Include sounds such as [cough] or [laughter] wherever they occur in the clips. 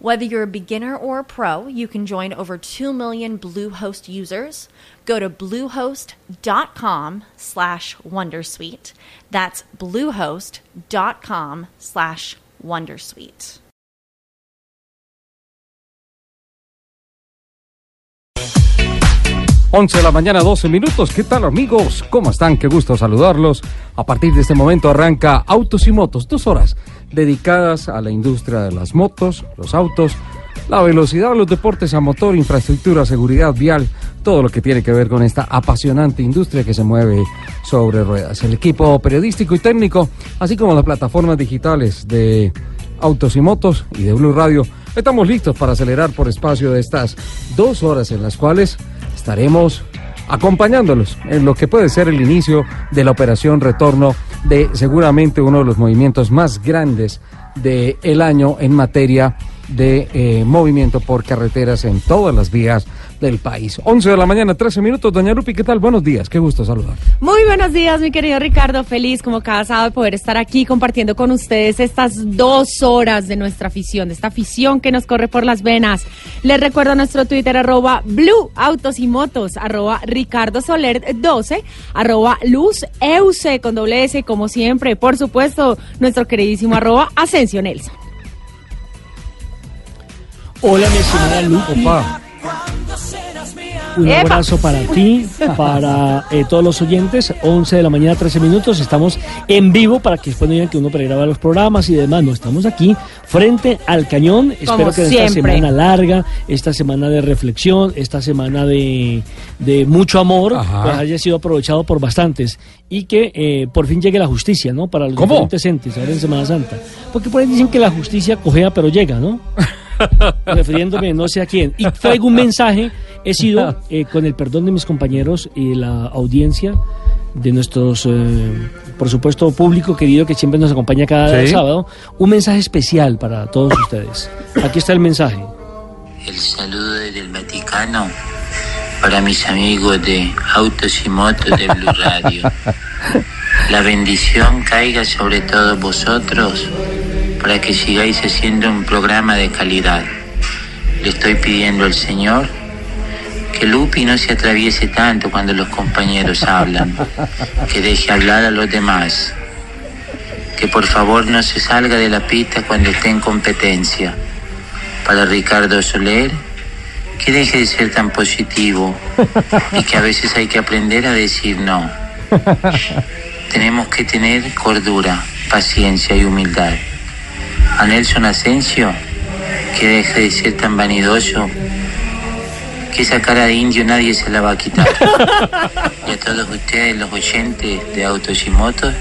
Whether you're a beginner or a pro, you can join over 2 million Bluehost users. Go to bluehost.com slash wondersuite. That's bluehost.com slash wondersuite. 11 de la mañana, 12 minutos. ¿Qué tal amigos? ¿Cómo están? Qué gusto saludarlos. A partir de este momento arranca Autos y Motos, dos horas dedicadas a la industria de las motos, los autos, la velocidad, los deportes a motor, infraestructura, seguridad vial, todo lo que tiene que ver con esta apasionante industria que se mueve sobre ruedas. El equipo periodístico y técnico, así como las plataformas digitales de Autos y Motos y de Blue Radio, estamos listos para acelerar por espacio de estas dos horas en las cuales estaremos acompañándolos en lo que puede ser el inicio de la operación retorno de seguramente uno de los movimientos más grandes del el año en materia de eh, movimiento por carreteras en todas las vías del país. 11 de la mañana, 13 minutos. Doña Lupi, ¿qué tal? Buenos días, qué gusto saludar. Muy buenos días, mi querido Ricardo. Feliz como cada sábado de poder estar aquí compartiendo con ustedes estas dos horas de nuestra afición, de esta afición que nos corre por las venas. Les recuerdo nuestro Twitter, arroba Blue Autos y Motos, arroba Ricardo Soler 12, arroba Luz Euse con doble S, como siempre. Por supuesto, nuestro queridísimo arroba Asensio Nelson. Hola, mi estimada Lupi. Opa. Un Epa. abrazo para ti, para eh, todos los oyentes. 11 de la mañana, 13 minutos. Estamos en vivo para que después no digan que uno pregraba los programas y demás. No, estamos aquí frente al cañón. Espero que esta siempre. semana larga, esta semana de reflexión, esta semana de, de mucho amor, Ajá. pues haya sido aprovechado por bastantes y que eh, por fin llegue la justicia, ¿no? Para los ¿Cómo? diferentes entes ahora en Semana Santa. Porque por ahí dicen que la justicia cojea pero llega, ¿no? [laughs] [laughs] refiriéndome no sé a quién. Y traigo un mensaje, he sido, [laughs] eh, con el perdón de mis compañeros y la audiencia, de nuestros, eh, por supuesto, público querido que siempre nos acompaña cada Sí. sábado, un mensaje especial para todos ustedes. Aquí está el mensaje. El saludo desde el Vaticano para mis amigos de Autos y Motos de Blue Radio. [laughs] La bendición caiga sobre todos vosotros para que sigáis haciendo un programa de calidad. Le estoy pidiendo al Señor que Lupi no se atraviese tanto cuando los compañeros hablan, que deje hablar a los demás, que por favor no se salga de la pista cuando esté en competencia para Ricardo Soler, que deje de ser tan positivo y que a veces hay que aprender a decir no. [laughs] Tenemos que tener cordura, paciencia y humildad. A Nelson Asensio, que deje de ser tan vanidoso, que esa cara de indio nadie se la va a quitar. [laughs] Y a todos ustedes, los oyentes de Autos y Motos,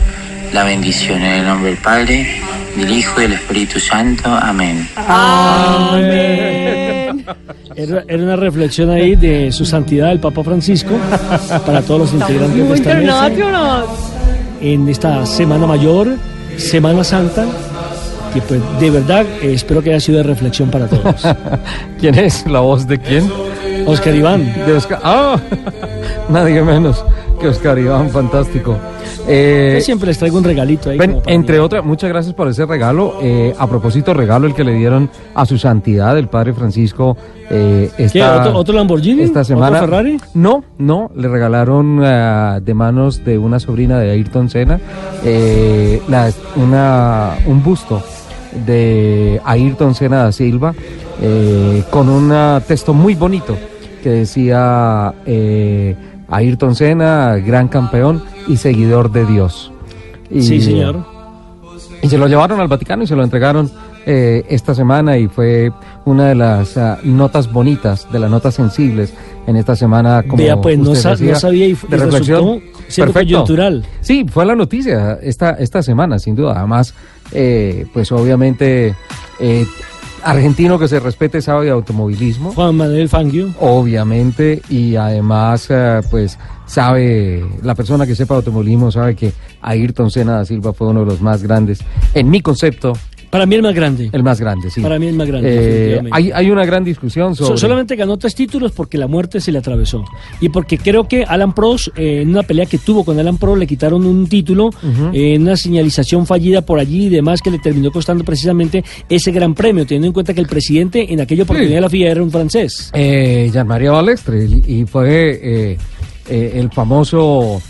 la bendición en el nombre del Padre, del Hijo y del Espíritu Santo. Amén. Era, era una reflexión ahí de su santidad el Papa Francisco para todos los integrantes de esta mesa en esta Semana Mayor, Semana Santa, que pues de verdad eh, espero que haya sido de reflexión para todos. [laughs] ¿Quién es? ¿La voz de quién? Oscar Iván. De Oscar. ¡Ah! [laughs] Nadie menos que Oscar Iván, fantástico. Eh, Yo siempre les traigo un regalito ahí. Ven, entre otras, muchas gracias por ese regalo. Eh, a propósito, regalo el que le dieron a su santidad, el padre Francisco. Eh, ¿Qué? esta, ¿Otro, otro Lamborghini? esta semana. ¿Otro Ferrari? No, no, le regalaron ah, de manos de una sobrina de Ayrton Senna eh, la- una, un busto de Ayrton Senna da Silva eh, con un texto muy bonito que decía eh, Ayrton Senna, gran campeón y seguidor de Dios. Y, Sí, señor. Y se lo llevaron al Vaticano y se lo entregaron eh, esta semana y fue una de las ah, notas bonitas, de las notas sensibles en esta semana. Como Vea, pues no, usted sa- decía, no sabía y, de y reflexión. Perfecto. coyuntural. Sí, fue la noticia esta, esta semana, sin duda. Además, eh, pues obviamente, eh, argentino que se respete sabe de automovilismo. Juan Manuel Fangio. Obviamente, y además, eh, pues sabe, la persona que sepa de automovilismo sabe que Ayrton Senna da Silva fue uno de los más grandes, en mi concepto, Para mí el más grande. el más grande, sí. Para mí el más grande, Eh, hay, hay una gran discusión So- sobre... solamente ganó tres títulos porque la muerte se le atravesó. Y porque creo que Alan Prost, eh, en una pelea que tuvo con Alan Prost, le quitaron un título, eh, en una señalización fallida por allí y demás que le terminó costando precisamente ese gran premio, teniendo en cuenta que el presidente en aquella oportunidad Sí. de la FIA era un francés. Eh, Jean-Marie Balestre y fue el famoso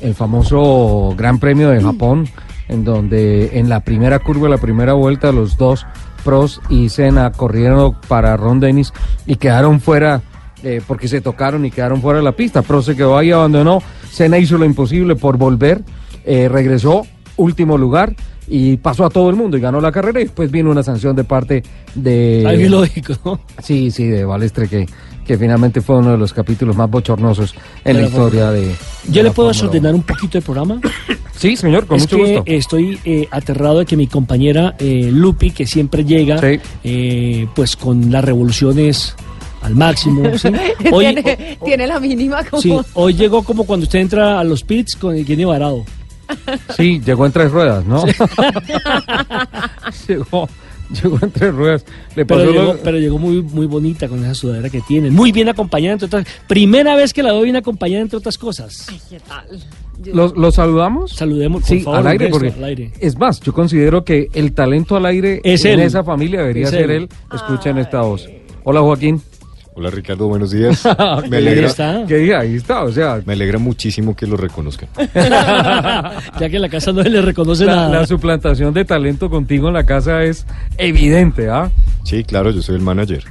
el famoso Gran Premio de Japón en donde en la primera curva, la primera vuelta los dos Pros y Senna corrieron para Ron Dennis y quedaron fuera eh, porque se tocaron y quedaron fuera de la pista. Prost se quedó ahí, abandonó. Senna hizo lo imposible por volver, eh, regresó, último lugar y pasó a todo el mundo y ganó la carrera y después vino una sanción de parte de... Algo ilógico. Sí, sí, de Balestre, que, que finalmente fue uno de los capítulos más bochornosos en la historia de. de Yo la le puedo desordenar un poquito el programa. [coughs] Sí, señor, con es mucho que gusto. estoy eh, aterrado de que mi compañera eh, Lupi, que siempre llega, Sí. eh, pues con las revoluciones al máximo. ¿sí? [laughs] Hoy, tiene, tiene la mínima como... sí, hoy llegó como cuando usted entra a los pits con el Kenny varado. Sí, llegó en tres ruedas, ¿no? [laughs] [laughs] llegó, [laughs] llegó en tres ruedas. Le pasó Pero lo- llegó, pero llegó muy, muy bonita con esa sudadera que tiene. Muy bien acompañada, entre otras. Primera vez que la veo bien acompañada, entre otras cosas. ¿Qué tal? Yo- ¿Los, los saludamos? Saludemos, por Sí, favor, al aire, beso, porque al aire. es más, yo considero que el talento al aire Es en él. esa familia debería Es ser él. él. Escuchen esta voz. Hola, Joaquín. Hola Ricardo, buenos días. [laughs] Me Ahí alegra, está. ¿Qué día? Ahí está, o sea, me alegra muchísimo que lo reconozcan. [laughs] ya que en la casa no se le reconoce la, nada. la suplantación de talento contigo en la casa es evidente, ¿ah? Sí, claro, yo soy el manager.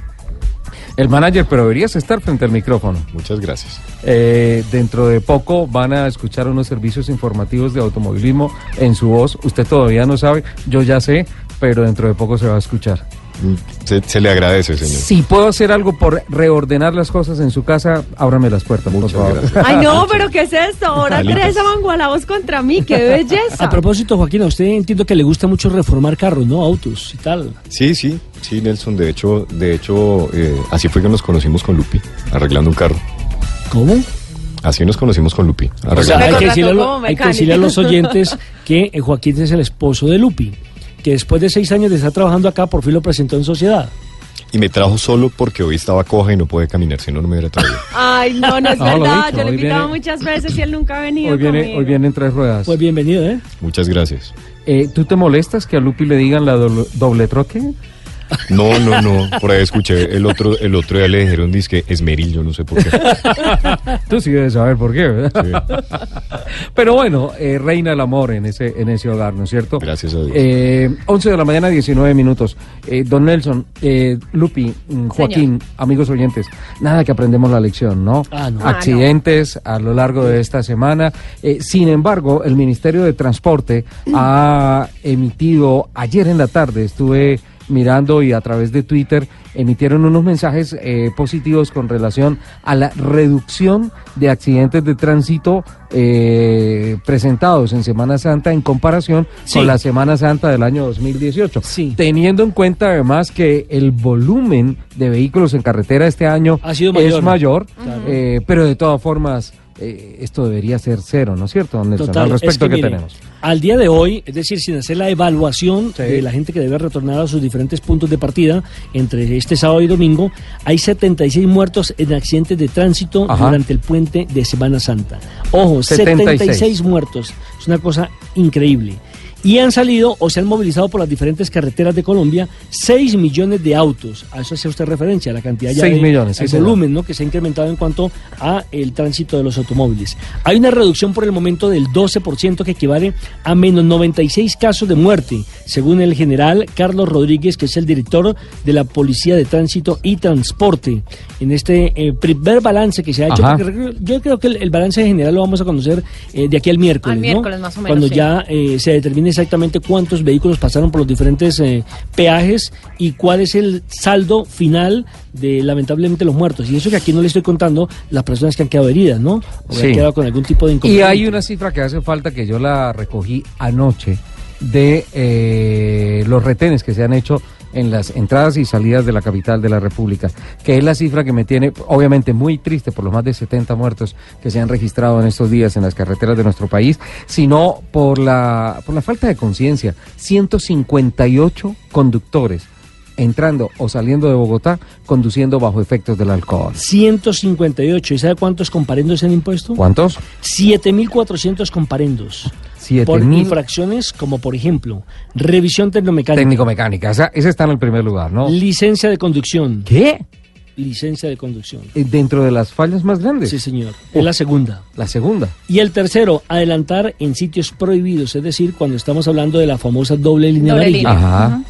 El manager, pero deberías estar frente al micrófono. Muchas gracias. Eh, dentro de poco van a escuchar unos servicios informativos de automovilismo en su voz. Usted todavía no sabe, yo ya sé, pero dentro de poco se va a escuchar. Se, se le agradece, señor. Si puedo hacer algo por reordenar las cosas en su casa, ábrame las puertas, Muchas por favor. gracias. Ay, no, pero ¿qué es esto? Ahora Alitas. tres amangualados contra mí, qué belleza. A propósito, Joaquín, a usted entiendo que le gusta mucho reformar carros, ¿no? Autos y tal. Sí, sí, sí, Nelson. De hecho, de hecho, eh, así fue que nos conocimos con Lupi, arreglando un carro. ¿Cómo? Así nos conocimos con Lupi, O sea, hay que, decirle hay que decirle a los oyentes [laughs] que eh, Joaquín es el esposo de Lupi, que después de seis años de estar trabajando acá, por fin lo presentó en sociedad. Y me trajo solo porque hoy estaba coja y no puede caminar, si no, no me hubiera traído. [laughs] Ay, no, no es No, lo verdad. dicho, Yo le he invitado viene- muchas veces y él nunca ha venido Hoy viene, conmigo. hoy viene en tres ruedas. Pues bienvenido, ¿eh? Muchas gracias. Eh, ¿Tú te molestas que a Lupi le digan la doble, doble troque? No, no, no. Por ahí escuché el otro, el otro día le dijeron disque Esmeril, yo no sé por qué. [laughs] Tú sí debes saber por qué, ¿verdad? Pero bueno, eh, reina el amor en ese, en ese hogar, ¿no es cierto? Gracias a Dios. Eh, 11 de la mañana, 19 minutos. Eh, don Nelson, eh, Lupi, mm, Joaquín, amigos oyentes, nada que aprendemos la lección, ¿no? Ah, no. Accidentes a lo largo de esta semana. Eh, sin embargo, el Ministerio de Transporte ha emitido ayer en la tarde, estuve mirando y a través de Twitter emitieron unos mensajes eh, positivos con relación a la reducción de accidentes de tránsito eh, presentados en Semana Santa en comparación Sí. con la Semana Santa del año 2018. Sí. Teniendo en cuenta además que el volumen de vehículos en carretera este año Ha sido es mayor. mayor, Claro. eh, pero de todas formas eh, esto debería ser cero, ¿no es cierto, don Nelson? Total, Al respecto es que, tenemos. Al día de hoy, es decir, sin hacer la evaluación Sí. de la gente que debe retornar a sus diferentes puntos de partida entre este sábado y domingo, hay 76 muertos en accidentes de tránsito Ajá. durante el puente de Semana Santa. Ojo, 76. 76 muertos. Es una cosa increíble. Y han salido o se han movilizado por las diferentes carreteras de Colombia 6 millones de autos. A eso hace usted referencia, la cantidad ya 6 de millones, el volumen ¿no? que se ha incrementado en cuanto a el tránsito de los automóviles. Hay una reducción por el momento del 12% que equivale a menos 96 casos de muerte, según el general Carlos Rodríguez, que es el director de la Policía de Tránsito y Transporte. En este eh, primer balance que se ha hecho, yo creo que el, el balance general lo vamos a conocer eh, de aquí al miércoles, Al ¿no? miércoles, más o menos, Cuando sí. ya eh, se determine exactamente cuántos vehículos pasaron por los diferentes eh, peajes y cuál es el saldo final de lamentablemente los muertos. Y eso que aquí no le estoy contando las personas que han quedado heridas, ¿no? O que Sí. han quedado con algún tipo de Y inconveniente. hay una cifra que hace falta que yo la recogí anoche de eh, los retenes que se han hecho en las entradas y salidas de la capital de la República, que es la cifra que me tiene obviamente muy triste por los más de 70 muertos que se han registrado en estos días en las carreteras de nuestro país, sino por la, por la falta de conciencia. 158 conductores entrando o saliendo de Bogotá conduciendo bajo efectos del alcohol. 158. ¿Y sabe cuántos comparendos se han impuesto? ¿Cuántos? 7.400 comparendos. Por mil. infracciones como, por ejemplo, revisión tecnomecánica, Técnico-mecánica, esa, esa está en el primer lugar, ¿no? licencia de conducción. ¿Qué? Licencia de conducción. Eh, Dentro de las fallas más grandes. Sí, señor. Es la segunda. La segunda. Y el tercero, adelantar en sitios prohibidos, es decir, cuando estamos hablando de la famosa doble línea Doble amarilla. línea. Ajá.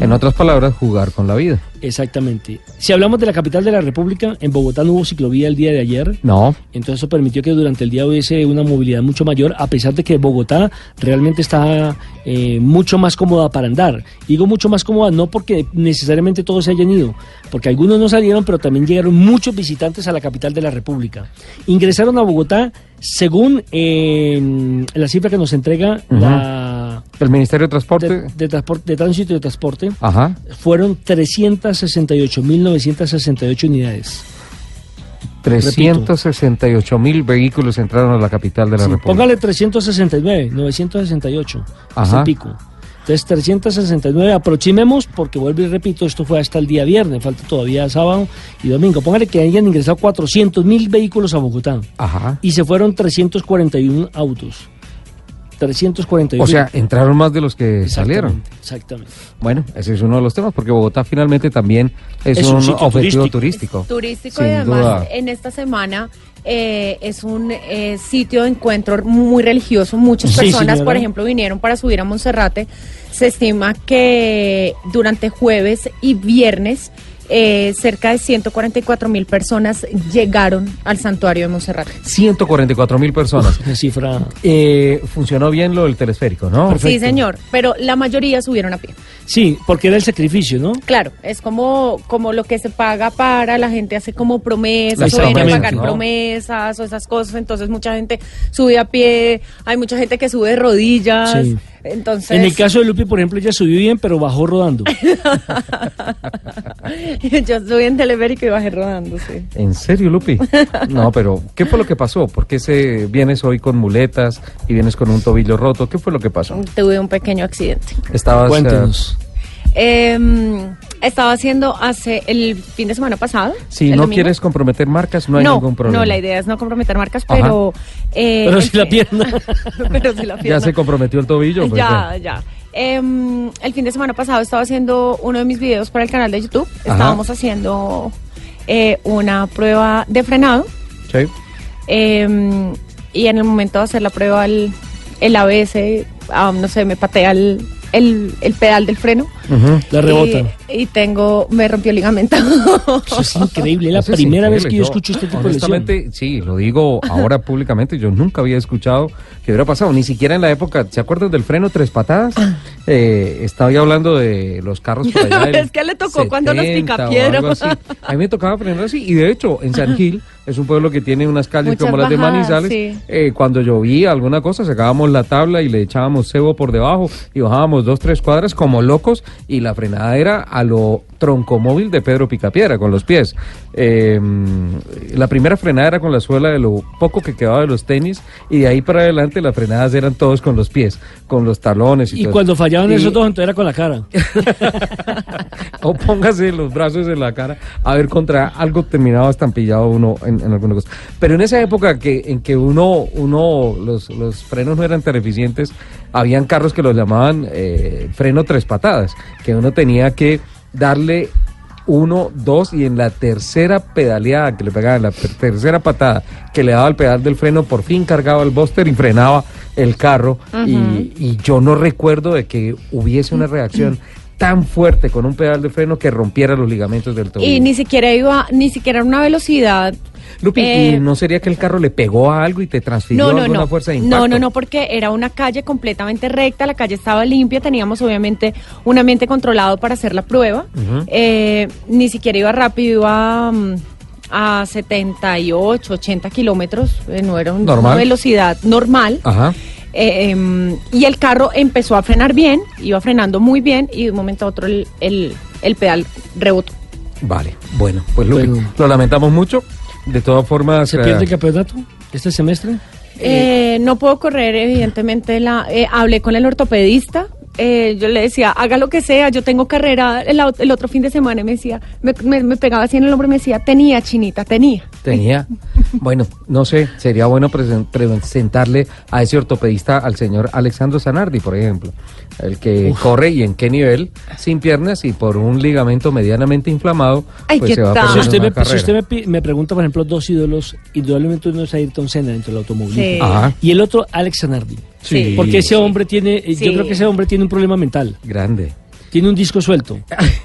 En otras palabras, jugar con la vida. Exactamente. Si hablamos de la capital de la República, en Bogotá no hubo ciclovía el día de ayer. No. Entonces eso permitió que durante el día hubiese una movilidad mucho mayor, a pesar de que Bogotá realmente está eh, mucho más cómoda para andar. Digo mucho más cómoda no porque necesariamente todos se hayan ido, porque algunos no salieron, pero también llegaron muchos visitantes a la capital de la República. Ingresaron a Bogotá, según eh, la cifra que nos entrega la El Ministerio de Transporte. de, de transporte, de tránsito y de transporte, Ajá. fueron 368.968 unidades. 368 mil vehículos entraron a la capital de la Sí, República. póngale 369, 968, Ajá. ese pico. Entonces 369, aproximemos, porque vuelvo y repito, esto fue hasta el día viernes, falta todavía sábado y domingo. Póngale que hayan ingresado 400 mil vehículos a Bogotá Ajá. y se fueron 341 autos. 341. O sea, entraron más de los que salieron. Exactamente. Bueno, ese es uno de los temas, porque Bogotá finalmente también es, Es un objetivo turístico. turístico. y además duda. en esta semana eh, es un eh, sitio de encuentro muy religioso. Muchas Sí, personas, señora. por ejemplo, vinieron para subir a Monserrate. Se estima que durante jueves y viernes eh, cerca de 144 mil personas llegaron al santuario de Monserrate. 144 mil personas. Una cifra. Eh, funcionó bien lo del telesférico, ¿no? Perfecto. Sí, señor, pero la mayoría subieron a pie. Sí, porque era el sacrificio, ¿no? Claro, es como, como lo que se paga para, la gente hace como promesas, o viene a promesas, pagar ¿no? promesas o esas cosas, entonces mucha gente sube a pie, hay mucha gente que sube de rodillas, Sí. entonces... En el caso de Lupi, por ejemplo, ella subió bien, pero bajó rodando. [laughs] Yo subí en teleférico y bajé rodando, sí. ¿En serio, Lupi? No, pero ¿qué fue lo que pasó? ¿Por qué se, vienes hoy con muletas y vienes con un tobillo roto? ¿Qué fue lo que pasó? Tuve un pequeño accidente. Estabas... Cuéntenos. Eh, estaba haciendo hace el fin de semana pasado. si no domingo. quieres comprometer marcas, no hay ningún problema. no, la idea es no comprometer marcas, pero... eh, Pero si la pierna. [laughs] pero si la Ya pierna. se comprometió el tobillo. pues, ya, eh. ya. Em, el fin de semana pasado estaba haciendo uno de mis videos para el canal de YouTube. Ajá. Estábamos haciendo eh, una prueba de frenado. Sí. em, y en el momento de hacer la prueba, el, el ABS, ah, no sé, me patea el, el, el pedal del freno. La rebota. Y, y tengo, me rompió el ligamento. Eso es increíble. Es la [laughs] Eso es primera vez que yo escucho este tipo de lesión. Honestamente, sí, lo digo ahora [laughs] públicamente. Yo nunca había escuchado que hubiera pasado, ni siquiera en la época. ¿Se acuerdan del freno tres patadas? Eh, estaba yo hablando de los carros por allá. [laughs] Es que le tocó cuando los 70 o picapiedra. algo así. A mí me tocaba frenar así. Y de hecho, en San Gil, es un pueblo que tiene unas calles Muchas como las de Manizales. sí. eh, cuando llovía alguna cosa, sacábamos la tabla y le echábamos cebo por debajo y bajábamos dos, tres cuadras como locos. Y la frenada era a lo troncomóvil de Pedro Picapiedra, con los pies. Eh, la primera frenada era con la suela de lo poco que quedaba de los tenis y de ahí para adelante las frenadas eran todos con los pies, con los talones. Y, Y todo. cuando fallaban Y- esos dos, entonces era con la cara. [laughs] o póngase los brazos en la cara a ver contra algo terminado estampillado uno en, en alguna cosa. Pero en esa época que en que uno, uno los, los frenos no eran tan eficientes, habían carros que los llamaban eh, freno tres patadas, que uno tenía que darle uno, dos y en la tercera pedaleada que le pegaba, en la tercera patada que le daba el pedal del freno, por fin cargaba el búster y frenaba el carro. y, y yo no recuerdo de que hubiese una reacción tan fuerte con un pedal de freno que rompiera los ligamentos del tobillo. y ni siquiera iba, ni siquiera a una velocidad Lupi, Eh, ¿y no sería que el carro le pegó a algo y te transfirió No, no, alguna no. fuerza de impacto? No, no, no, porque era una calle completamente recta, la calle estaba limpia, teníamos obviamente un ambiente controlado para hacer la prueba. Eh, ni siquiera iba rápido, iba mm, a 78, 80 kilómetros, eh, no era Normal. una velocidad normal. Ajá. Eh, em, y el carro empezó a frenar bien, iba frenando muy bien y de un momento a otro el, el- el pedal rebotó. Vale, bueno, pues Lupi, Bueno. lo lamentamos mucho. De todas formas, ¿Se eh, pierde el campeonato este semestre? Eh, no puedo correr, evidentemente. La, eh, hablé con el ortopedista. eh, yo le decía, haga lo que sea, yo tengo carrera el, otro fin de semana y me decía, me, me- me pegaba así en el hombro y me decía, tenía, chinita, tenía. Tenía. [laughs] Bueno, no sé, sería bueno presen- presentarle a ese ortopedista al señor Alexandro Zanardi, por ejemplo, el que corre y en qué nivel, sin piernas y por un ligamento medianamente inflamado, Ay, pues ¿qué se va a Si usted, una me, si usted me, pregunta, por ejemplo, dos ídolos, indudablemente uno es Ayrton Senna dentro del automovilismo. Sí. Ajá. Y el otro, Alex Zanardi. Sí. Porque ese hombre tiene, eh, Sí. yo creo que ese hombre tiene un problema mental. Grande. Tiene un disco suelto.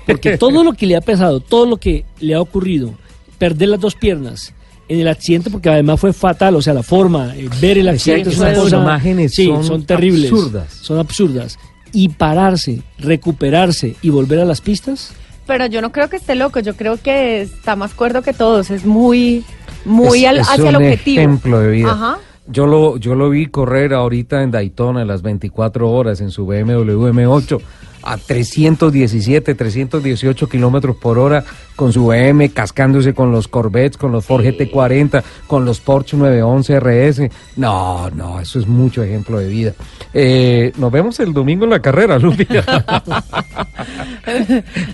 Porque [laughs] todo lo que le ha pesado, todo lo que le ha ocurrido, perder las dos piernas en el accidente, porque además fue fatal, o sea, la forma, eh, ver el accidente es una cosa. imágenes sí, son son, terribles. absurdas. Son absurdas. Y pararse, recuperarse y volver a las pistas. Pero yo no creo que esté loco, yo creo que está más cuerdo que todos, es muy, muy Es- al- es hacia el un objetivo. ejemplo de vida. Ajá. Yo lo, yo lo vi correr ahorita en Daytona en las 24 horas en su BMW M8 a 317, 318 kilómetros por hora con su BM, cascándose con los Corvettes, con los Ford GT40, con los Porsche 911 RS. No, no, eso es mucho ejemplo de vida. Eh, nos vemos el domingo en la carrera, Lupi. [laughs] ¿Te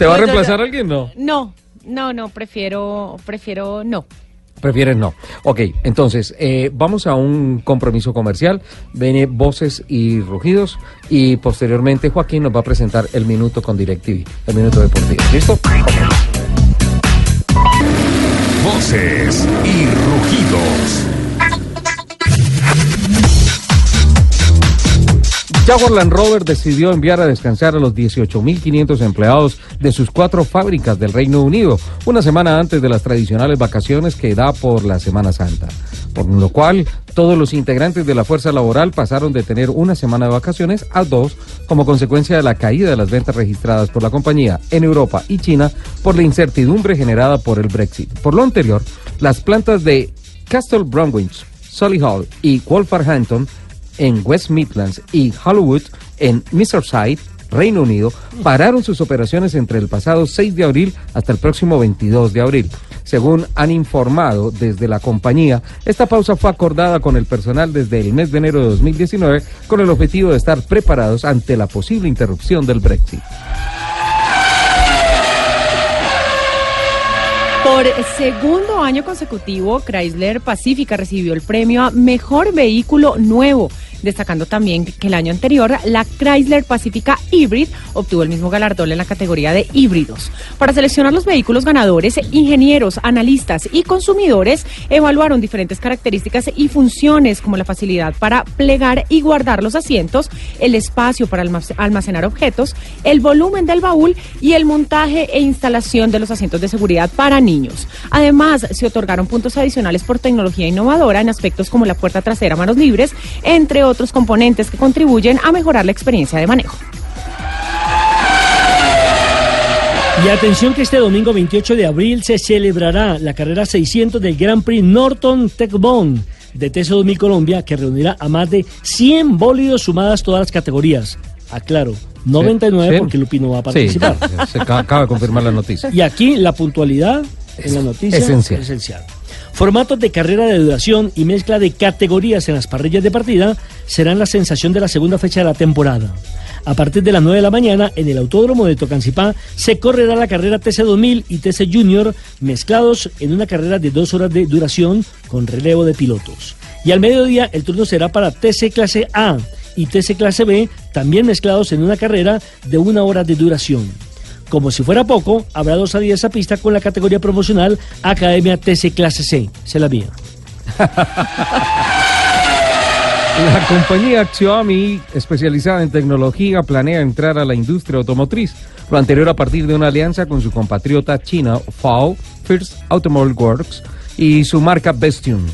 va a reemplazar alguien? No. No, no, no, prefiero, prefiero no. Prefieres no. Ok, entonces, eh, vamos a un compromiso comercial. Viene voces y rugidos. Y posteriormente Joaquín nos va a presentar el minuto con DirecTV, el minuto deportivo. ¿Listo? Voces y rugidos. Jaguar Land Rover decidió enviar a descansar a los 18.500 empleados de sus cuatro fábricas del Reino Unido, una semana antes de las tradicionales vacaciones que da por la Semana Santa. Por lo cual, todos los integrantes de la fuerza laboral pasaron de tener una semana de vacaciones a dos, como consecuencia de la caída de las ventas registradas por la compañía en Europa y China por la incertidumbre generada por el Brexit. Por lo anterior, las plantas de Castle Bromwich, Solihull y Wolverhampton en West Midlands y Hollywood en Merseyside, Reino Unido, pararon sus operaciones entre el pasado 6 de abril hasta el próximo 22 de abril. Según han informado desde la compañía, esta pausa fue acordada con el personal desde el mes de enero de 2019 con el objetivo de estar preparados ante la posible interrupción del Brexit. Por segundo año consecutivo, Chrysler Pacifica recibió el premio a Mejor Vehículo Nuevo, destacando también que el año anterior la Chrysler Pacifica Hybrid obtuvo el mismo galardón en la categoría de híbridos. Para seleccionar los vehículos ganadores, ingenieros, analistas y consumidores evaluaron diferentes características y funciones como la facilidad para plegar y guardar los asientos, el espacio para almac- almacenar objetos, el volumen del baúl y el montaje e instalación de los asientos de seguridad para niños. Además, se otorgaron puntos adicionales por tecnología innovadora en aspectos como la puerta trasera a manos libres, entre otros componentes que contribuyen a mejorar la experiencia de manejo. Y atención que este domingo 28 de abril se celebrará la carrera 600 del Grand Prix Norton Tech Bond de TC 2000 Colombia, que reunirá a más de 100 bólidos sumadas todas las categorías. Aclaro, 99 Sí. porque Lupi no va a Sí, participar. se ca- acaba de confirmar la noticia. Y aquí la puntualidad en la noticia esencial. esencial. Formatos de carrera de duración y mezcla de categorías en las parrillas de partida serán la sensación de la segunda fecha de la temporada. A partir de las 9 de la mañana, en el Autódromo de Tocancipá, se correrá la carrera TC2000 y TC Junior mezclados en una carrera de dos horas de duración con relevo de pilotos. Y al mediodía, el turno será para TC Clase A y TC Clase B, también mezclados en una carrera de una hora de duración. Como si fuera poco, habrá dos salidas a pista con la categoría promocional Academia TC Clase C. Se la mía. [laughs] La compañía Xiaomi, especializada en tecnología, planea entrar a la industria automotriz. Lo anterior a partir de una alianza con su compatriota china FAO, First Automobile Works, y su marca Bestune.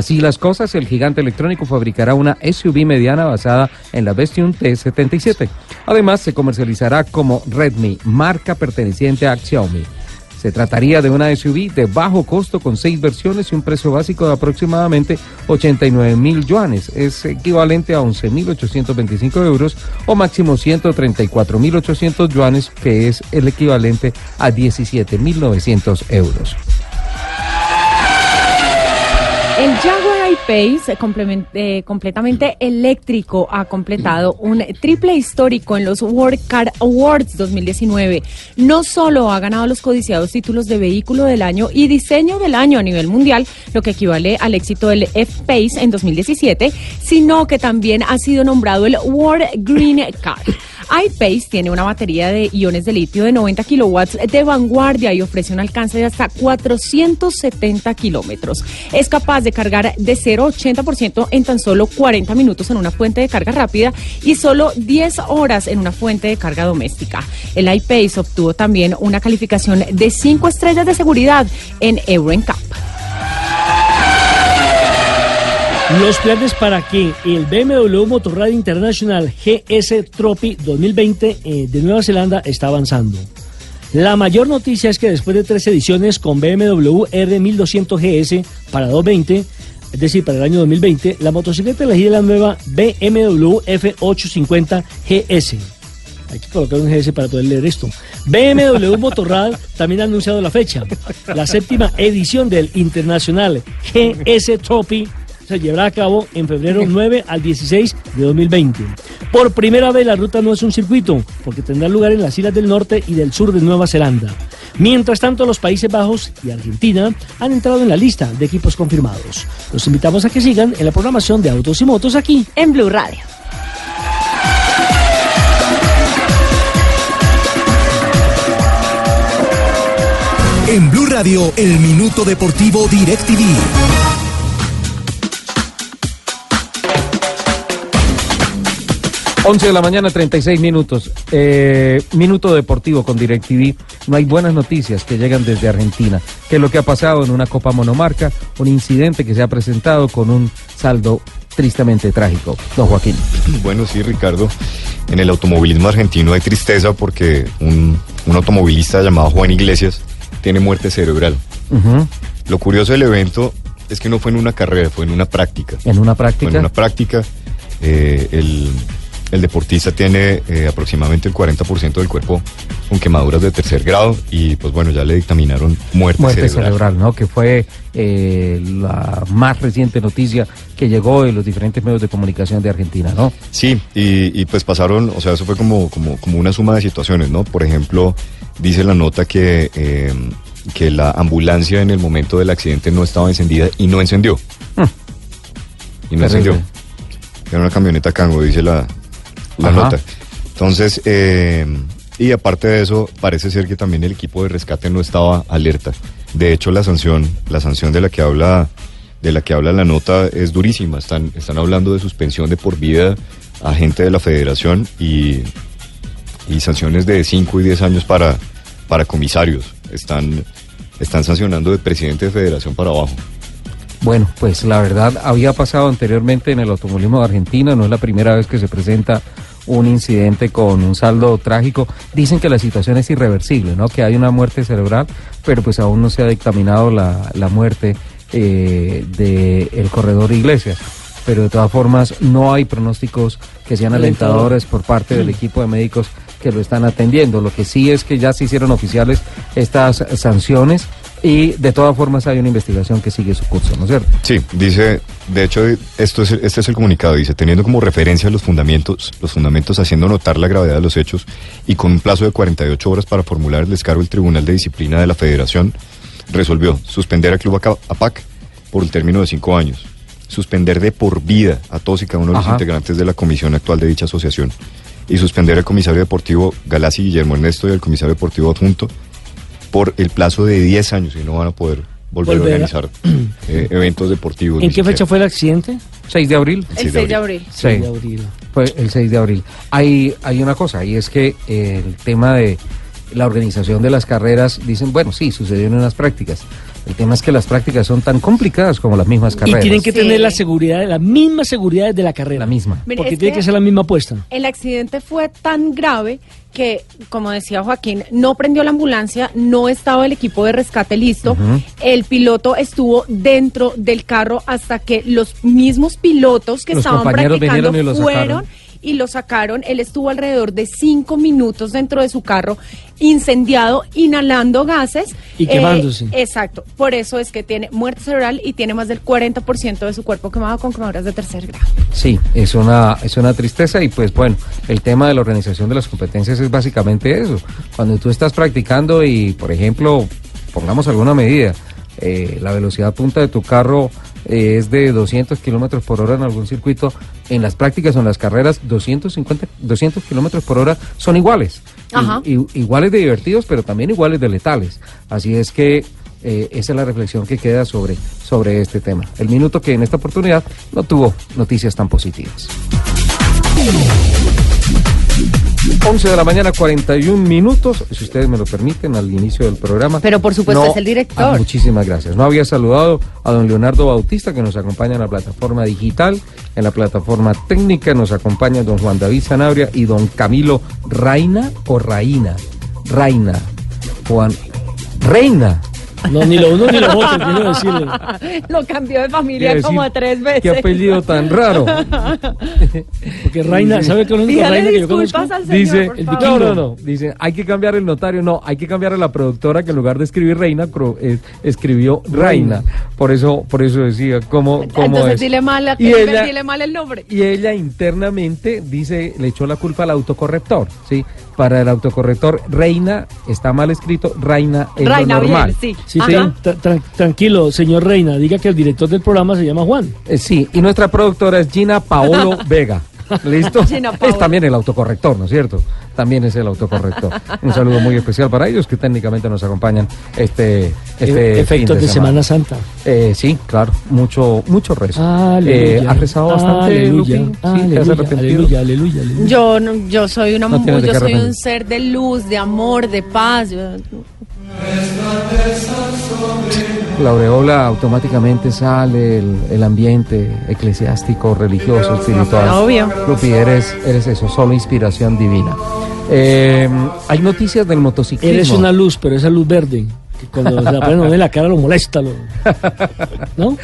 Así las cosas, el gigante electrónico fabricará una SUV mediana basada en la Bestune T77. Además, se comercializará como Redmi, marca perteneciente a Xiaomi. Se trataría de una SUV de bajo costo con seis versiones y un precio básico de aproximadamente 89 mil yuanes. Es equivalente a 11.825 euros o máximo 134.800 yuanes, que es el equivalente a 17.900 euros. El Jaguar I-Pace, complement- eh, completamente eléctrico, ha completado un triple histórico en los World Car Awards 2019. No solo ha ganado los codiciados títulos de vehículo del año y diseño del año a nivel mundial, lo que equivale al éxito del F-Pace en 2017, sino que también ha sido nombrado el World Green Car. iPace tiene una batería de iones de litio de 90 kilowatts de vanguardia y ofrece un alcance de hasta 470 kilómetros. Es capaz de cargar de 0 a 80% en tan solo 40 minutos en una fuente de carga rápida y solo 10 horas en una fuente de carga doméstica. El iPace obtuvo también una calificación de 5 estrellas de seguridad en Euro Los planes para que el BMW Motorrad International GS Trophy 2020 eh, de Nueva Zelanda está avanzando. La mayor noticia es que después de tres ediciones con BMW R1200 GS para 220, es decir, para el año 2020, la motocicleta elegida la nueva BMW F850 GS. Hay que colocar un GS para poder leer esto. BMW Motorrad también ha anunciado la fecha. La séptima edición del Internacional GS Trophy se llevará a cabo en febrero 9 al 16 de 2020. Por primera vez la ruta no es un circuito, porque tendrá lugar en las islas del norte y del sur de Nueva Zelanda. Mientras tanto, los Países Bajos y Argentina han entrado en la lista de equipos confirmados. Los invitamos a que sigan en la programación de Autos y Motos aquí En Blue Radio. En Blue Radio, el Minuto Deportivo DirecTV. Once de la mañana, 36 minutos. Eh, minuto deportivo con DirecTV. No hay buenas noticias que llegan desde Argentina. ¿Qué es lo que ha pasado en una Copa Monomarca? Un incidente que se ha presentado con un saldo tristemente trágico. Don Joaquín. [clears throat] Bueno, sí, Ricardo. En el automovilismo argentino hay tristeza porque un, un automovilista llamado Juan Iglesias tiene muerte cerebral. Lo curioso del evento es que no fue en una carrera, fue en una práctica. En una Fue práctica. en una práctica. eh, el, el deportista tiene eh, aproximadamente el 40% del cuerpo con quemaduras de tercer grado y pues bueno, ya le dictaminaron muerte, Muerte cerebral. cerebral, ¿no? Que fue eh, la más reciente noticia que llegó en los diferentes medios de comunicación de Argentina, ¿no? Sí, y, y, pues pasaron, o sea, eso fue como, como, como una suma de situaciones, ¿no? Por ejemplo, dice la nota que, eh, que la ambulancia en el momento del accidente no estaba encendida y no encendió. Hmm. Y no Terrible. encendió. Era una camioneta Cango, dice la, la Ajá. nota. Entonces, eh, y aparte de eso, parece ser que también el equipo de rescate no estaba alerta. De hecho, la sanción, la sanción de la que habla, de la que habla la nota es durísima. Están, están hablando de suspensión de por vida a gente de la federación y, y sanciones de 5 y 10 años para, para comisarios. Están, están sancionando de presidente de federación para abajo. Bueno, pues la verdad había pasado anteriormente en el automovilismo de Argentina, no es la primera vez que se presenta un incidente con un saldo trágico. Dicen que la situación es irreversible, ¿no? Que hay una muerte cerebral, pero pues aún no se ha dictaminado la, la muerte eh, del corredor Iglesias. Pero de todas formas no hay pronósticos que sean Alentador. alentadores por parte del equipo de médicos que lo están atendiendo. Lo que sí es que ya se hicieron oficiales estas sanciones y de todas formas hay una investigación que sigue su curso, ¿no es cierto? Sí, dice, de hecho, esto es, este es el comunicado, dice, teniendo como referencia los fundamentos, los fundamentos haciendo notar la gravedad de los hechos y con un plazo de 48 horas para formular el descargo, el Tribunal de Disciplina de la Federación resolvió suspender al Club APAC por el término de cinco años, suspender de por vida a todos y cada uno de los Ajá. integrantes de la comisión actual de dicha asociación y suspender al comisario deportivo Galassi Guillermo Ernesto y al comisario deportivo adjunto por el plazo de 10 años y no van a poder volver, Volver a- organizar eh, [clears throat] eventos deportivos. ¿En qué fecha fue el accidente? 6 de abril. El 6 de abril. Sí. de abril. Fue el 6 de abril. Hay, hay una cosa, y es que el tema de la organización de las carreras, dicen, bueno, sí, sucedió en unas prácticas. El tema es que las prácticas son tan complicadas como las mismas Y carreras. tienen que Sí. tener la seguridad, la misma seguridad de la carrera. La misma. Mire, Porque tiene que- que ser la misma apuesta. El accidente fue tan grave que, como decía Joaquín, no prendió la ambulancia, no estaba el equipo de rescate listo. El piloto estuvo dentro del carro hasta que los mismos pilotos que Los estaban practicando y fueron. Y lo sacaron. Él estuvo alrededor de cinco minutos dentro de su carro, incendiado, inhalando gases. Y quemándose. Eh, exacto. Por eso es que tiene muerte cerebral y tiene más del 40% de su cuerpo quemado con quemaduras de tercer grado. Sí, es una, es una tristeza y pues bueno, el tema de la organización de las competencias es básicamente eso. Cuando tú estás practicando y, por ejemplo, pongamos alguna medida, eh, la velocidad punta de tu carro eh, es de 200 kilómetros por hora en algún circuito, en las prácticas o en las carreras 250, 200 kilómetros por hora son iguales. Ajá. i- iguales de divertidos, pero también iguales de letales. Así es que eh, esa es la reflexión que queda sobre, sobre este tema. El minuto que en esta oportunidad no tuvo noticias tan positivas. 11 de la mañana, 41 minutos, si ustedes me lo permiten, al inicio del programa. Pero por supuesto es el director. Ah, muchísimas gracias. No había saludado a don Leonardo Bautista, que nos acompaña en la plataforma digital, en la plataforma técnica, nos acompaña don Juan David Sanabria y don Camilo Raina o Raina. Raina. Juan. Reina. No, ni lo uno ni lo otro, [laughs] quiero decirle. Lo cambió de familia como decir, tres veces. Qué apellido tan raro. [laughs] Porque Reina, ¿sabe qué es lo único Reina que yo disculpas conozco? al señor, Dice, por el favor. no, no, no, dice, hay que cambiar el notario, no, hay que cambiar a la productora que en lugar de escribir reina, cro- eh, escribió reina. Por eso, por eso decía, ¿cómo, cómo Entonces es? dile mal, Y ella- dile mal el nombre. Y ella internamente dice, le echó la culpa al autocorrector, ¿sí? Para el autocorrector, reina está mal escrito, reina es Reina, lo normal. bien, sí. Sí, tra- tranquilo, señor Reina, diga que el director del programa se llama Juan. Eh, sí, y nuestra productora es Gina Paolo [laughs] Vega. [laughs] ¿Listo? Gina. Es también el autocorrector, ¿no es cierto? También es el autocorrector. Un saludo muy especial para ellos que técnicamente nos acompañan este, este E- Efectos de, Semana Santa. Eh, sí, claro, mucho, mucho rezo. Aleluya. Eh, ¿Has rezado bastante, Aleluya. Lupi? Sí, ¿te has Aleluya, arrepentido? aleluya, aleluya, aleluya. Yo, no- yo soy una, No yo soy un ser de luz, de amor, de paz. Yo- La aureola automáticamente sale el, el ambiente eclesiástico, religioso, espiritual. Obvio. Lupi, eres, eres eso, solo inspiración divina. Eh, hay noticias del motociclismo. Eres una luz, pero esa luz verde, que cuando se la ponen en la cara lo molesta. Lo, [laughs] ¿No?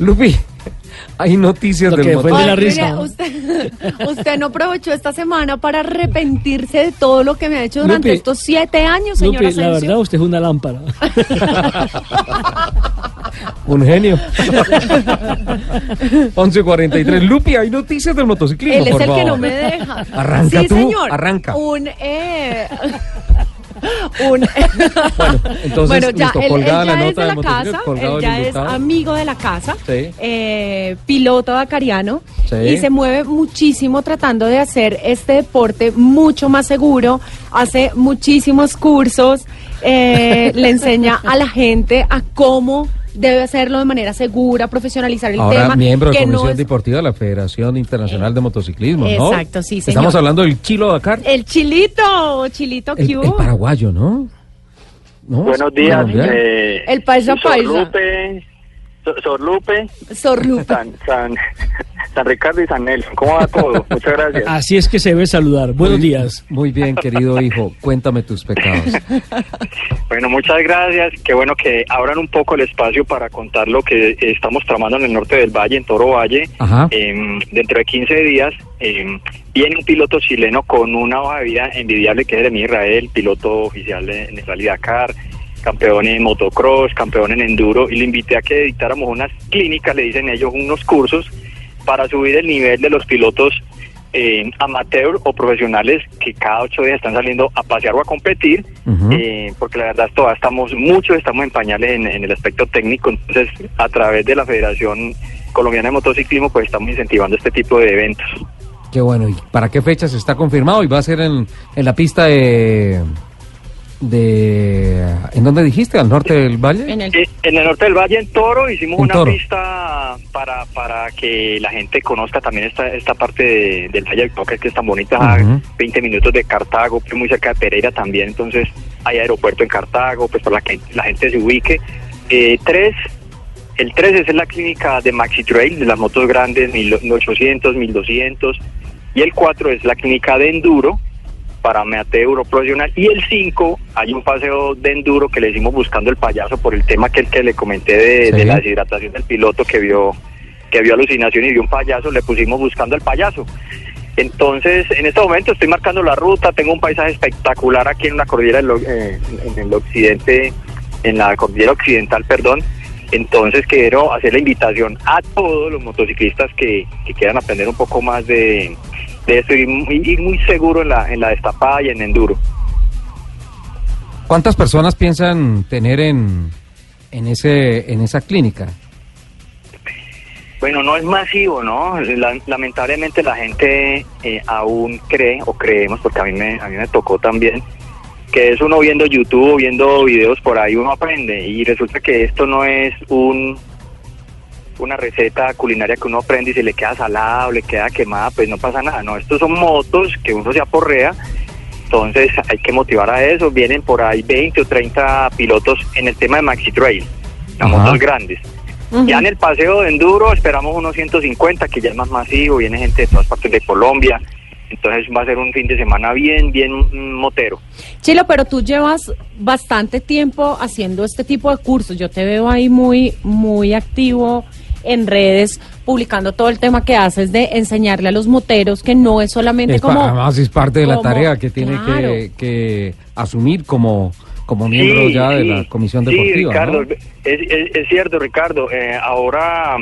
Lupi, hay noticias Lo del que fue de motociclismo. la risa, usted, [laughs] usted no aprovechó esta semana para arrepentirse de todo lo que me ha hecho durante estos siete años, señor Lupe, la Asensio. verdad, usted es una lámpara. [laughs] Un genio. [laughs] 11.43. Lupi, hay noticias del motociclismo, Él es por el que favor. no me deja. Arranca sí, tú, señor. arranca. Un, eh, un, Bueno, entonces, bueno, ya, listo, él, él ya la nota de la casa, él ya es amigo de la casa, Sí. eh, piloto dacariano Sí. y se mueve muchísimo tratando de hacer este deporte mucho más seguro, hace muchísimos cursos, eh, le enseña a la gente a cómo debe hacerlo de manera segura, profesionalizar el Ahora tema. miembro de que Comisión no es- Deportiva de la Federación Internacional de Motociclismo, ¿no? Exacto, sí, señor. Estamos hablando del Chilo Dakar, El chilito, chilito el, Q. el paraguayo, ¿no? ¿No? Buenos días, eh, El paisa paisa. Sorlupe, Sor- Sorlupe, Sorlupe. San, San, San Ricardo y San Nelson. ¿Cómo va todo? [laughs] Muchas gracias. Así es que se debe saludar. Buenos días. Muy bien, querido [laughs] hijo, cuéntame tus pecados. Bueno, muchas gracias. Qué bueno que abran un poco el espacio para contar lo que estamos tramando en el norte del valle, en Toro Valle. Ajá. Em, dentro de 15 días em, viene un piloto chileno con una hoja de vida envidiable que es Jeremy Israel, piloto oficial de- en el Rally Dakar, campeón en motocross, campeón en enduro, y le invité a que dictáramos unas clínicas, le dicen ellos, unos cursos para subir el nivel de los pilotos eh, amateur o profesionales que cada ocho días están saliendo a pasear o a competir, eh, porque la verdad todavía estamos, muchos estamos en pañales en, en el aspecto técnico, entonces a través de la Federación Colombiana de Motociclismo pues estamos incentivando este tipo de eventos. Qué bueno, ¿y para qué fechas está confirmado? ¿Y va a ser en, en la pista de... de ¿En dónde dijiste? ¿Al norte del valle? En el- En el norte del Valle, en Toro, hicimos En una Toro. pista para, para que la gente conozca también esta, esta parte de- del Valle del Cauca, que es tan bonita, Ujú. 20 minutos de Cartago, pues muy cerca de Pereira también, entonces hay aeropuerto en Cartago, pues para que la gente se ubique. Eh, tres, el 3 es la clínica de Maxi Trail, de las motos grandes, 1800, 1200. Y el 4 es la clínica de enduro para amateur profesional. Y el 5 hay un paseo de enduro que le hicimos buscando el payaso por el tema que el que le comenté de, Sí. de la deshidratación del piloto que vio que vio alucinación y vio un payaso, le pusimos buscando el payaso. Entonces, en este momento estoy marcando la ruta, tengo un paisaje espectacular aquí en la cordillera eh, en el occidente, en la cordillera occidental, perdón. Entonces quiero hacer la invitación a todos los motociclistas que, que quieran aprender un poco más de, de esto y muy, y muy seguro en la, en la destapada y en enduro. ¿Cuántas personas piensan tener en, en, ese, en esa clínica? Bueno, no es masivo, ¿no? La- lamentablemente la gente eh, aún cree, o creemos, porque a mí, me, a mí me tocó también, que es uno viendo YouTube, viendo videos por ahí, uno aprende. Y resulta que esto no es un una receta culinaria que uno aprende y se le queda salada o le queda quemada, pues no pasa nada. No, estos son motos que uno se aporrea, entonces hay que motivar a eso. Vienen por ahí 20 o 30 pilotos en el tema de Maxi Trail, las Ajá. motos grandes. Ya en el paseo de enduro esperamos unos 150, que ya es más masivo, viene gente de todas partes de Colombia. Entonces va a ser un fin de semana bien, bien mm, motero. Chilo, pero tú llevas bastante tiempo haciendo este tipo de cursos. Yo te veo ahí muy, muy activo en redes, publicando todo el tema que haces de enseñarle a los moteros que no es solamente Es como... además es parte de la tarea que tiene Claro. que, que asumir como, como miembro Sí, ya de sí. la comisión Sí, deportiva. Ricardo, ¿no? es, es- es cierto, Ricardo. eh, ahora,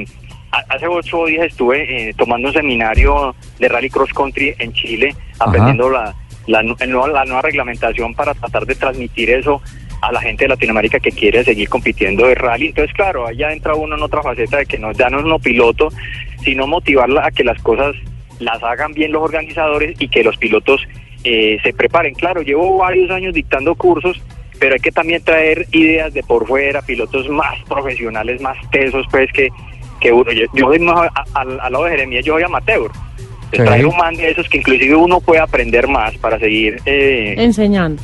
hace ocho días estuve eh, tomando un seminario de Rally Cross Country en Chile, aprendiendo la, la, nu- el nuevo- la nueva reglamentación para tratar de transmitir eso a la gente de Latinoamérica que quiere seguir compitiendo de rally. Entonces, claro, allá entra uno en otra faceta de que no, ya no es uno piloto, sino motivarla a que las cosas las hagan bien los organizadores y que los pilotos eh, se preparen. Claro, llevo varios años dictando cursos, pero hay que también traer ideas de por fuera, pilotos más profesionales, más tesos, pues que, que uno, yo, yo al lado de Jeremías, yo soy amateur. Sí. Traer un man de esos que inclusive uno puede aprender más para seguir eh, Enseñando.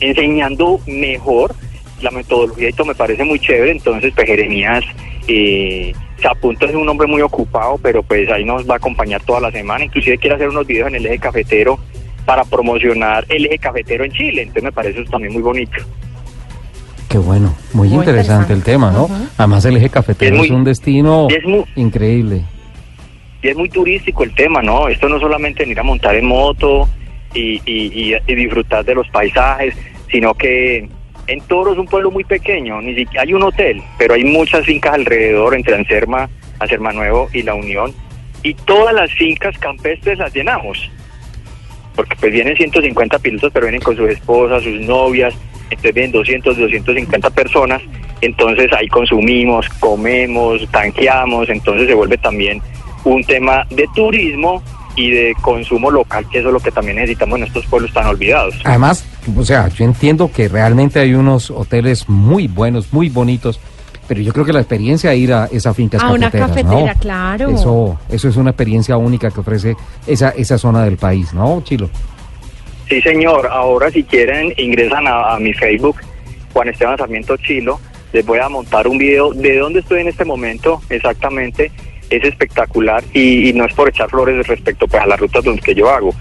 enseñando mejor la metodología y todo me parece muy chévere entonces pues Jeremías eh, se apunta es un hombre muy ocupado pero pues ahí nos va a acompañar toda la semana inclusive quiere hacer unos videos en el eje cafetero para promocionar el eje cafetero en Chile entonces me parece eso también muy bonito Qué bueno, muy, Muy interesante, interesante. el tema, ¿no? Además el eje cafetero Es muy- es un destino y es muy- increíble. Y es muy turístico el tema, ¿no? Esto no solamente venir a montar en moto y- y- y disfrutar de los paisajes, sino que en Toro es un pueblo muy pequeño, ni siquiera hay un hotel, pero hay muchas fincas alrededor entre Anserma, Anserma Nuevo y La Unión, y todas las fincas campestres las llenamos, porque pues vienen 150 pilotos, pero vienen con sus esposas, sus novias, entonces vienen 200, 250 personas, entonces ahí consumimos, comemos, tanqueamos, entonces se vuelve también un tema de turismo y de consumo local, que eso es lo que también necesitamos en estos pueblos tan olvidados. Además, o sea, yo entiendo que realmente hay unos hoteles muy buenos, muy bonitos, pero yo creo que la experiencia de ir a esa finca A una cafetera, claro. Eso, eso es una experiencia única que ofrece esa, esa zona del país, ¿no, Chilo? Sí, señor. Ahora, si quieren, ingresan a, a mi Facebook, Juan Esteban Sarmiento Chilo. Les voy a montar un video de dónde estoy en este momento exactamente. Es espectacular y, y no es por echar flores respecto pues, a las rutas donde que yo hago.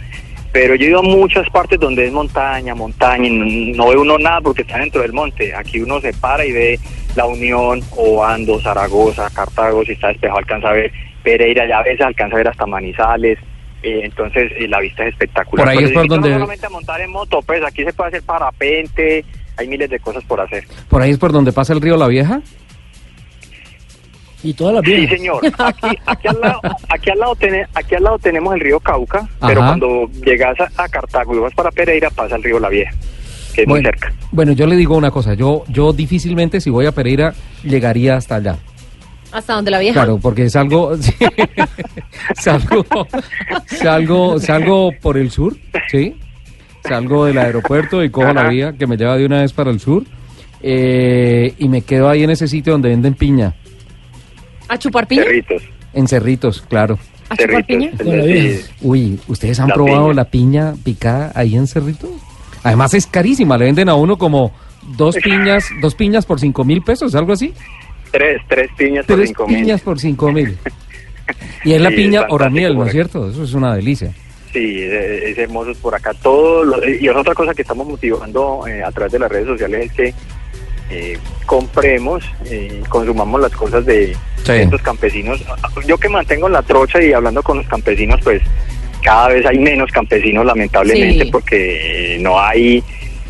Pero yo he ido a muchas partes donde es montaña, montaña, y no, no ve uno nada porque está dentro del monte. Aquí uno se para y ve La Unión, Obando, Zaragoza, Cartago, si está despejado alcanza a ver Pereira, ya a veces alcanza a ver hasta Manizales. Eh, entonces eh, la vista es espectacular. Por ahí es por invito no donde- solamente a montar en moto, pues aquí se puede hacer parapente, hay miles de cosas por hacer. Por ahí es por donde pasa el río La Vieja. Y todas las Sí, viejas. señor. Aquí, aquí, al, lado, [laughs] aquí, al, lado aquí al lado tenemos el río Cauca, pero cuando llegas a, a Cartago y vas para Pereira pasa el río La Vieja, que es muy Bueno, cerca. bueno, yo le digo una cosa, yo, yo difícilmente si voy a Pereira llegaría hasta allá. Hasta donde la vieja. Claro, porque salgo, [laughs] sí, salgo, salgo, salgo por el sur, ¿sí? Salgo del aeropuerto y cojo la vía que me lleva de una vez para el sur eh, y me quedo ahí en ese sitio donde venden piña, ¿A chupar piña? Cerritos. en Cerritos, claro. ¿A chupar piña? Uy, ¿ustedes han La probado piña. la piña picada ahí en Cerritos? Además es carísima, le venden a uno como dos piñas, dos piñas por cinco mil pesos, algo así. Tres, tres piñas por Tres cinco mil. piñas por cinco mil. Y es la [laughs] Sí, piña es ora miel, ¿no es cierto? Eso es una delicia. Sí, es, es hermoso por acá. Todo lo- y es otra cosa que estamos motivando eh, a través de las redes sociales es que eh, compremos, eh, consumamos las cosas de, Sí. de estos campesinos. Yo que mantengo la trocha y hablando con los campesinos, pues cada vez hay menos campesinos lamentablemente Sí. porque no hay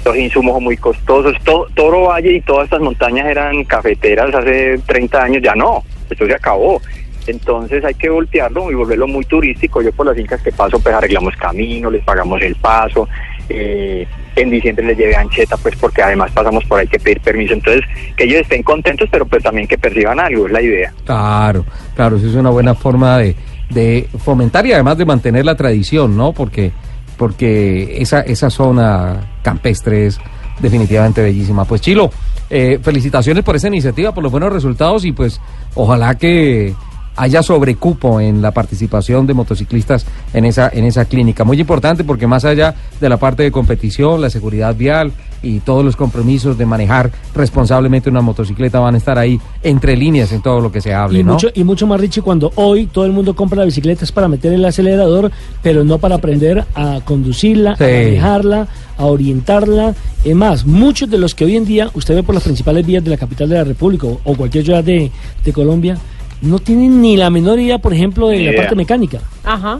los insumos muy costosos. To- Toro Valle y todas estas montañas eran cafeteras hace 30 años, ya no, esto se acabó. Entonces hay que voltearlo y volverlo muy turístico. Yo por las fincas que paso, pues arreglamos camino, les pagamos el paso. eh, en diciembre les llevé ancheta, pues porque además pasamos por ahí que pedir permiso. Entonces, que ellos estén contentos, pero pues también que perciban algo, es la idea. Claro, claro, eso es una buena forma de, de fomentar y además de mantener la tradición, ¿no? Porque, porque esa, esa zona campestre es definitivamente bellísima. Pues Chilo, eh, felicitaciones por esa iniciativa, por los buenos resultados y pues ojalá que haya sobrecupo en la participación de motociclistas en esa en esa clínica. Muy importante porque más allá de la parte de competición, la seguridad vial y todos los compromisos de manejar responsablemente una motocicleta van a estar ahí entre líneas en todo lo que se hable, Y ¿no? mucho, y mucho más, Richie, cuando hoy todo el mundo compra la bicicleta es para meter el acelerador, pero no para aprender a conducirla, Sí. a manejarla, a orientarla. Es más, muchos de los que hoy en día usted ve por las principales vías de la capital de la República o, cualquier ciudad de, de Colombia, no tienen ni la menor idea, por ejemplo, de Ni la idea. parte mecánica. Ajá.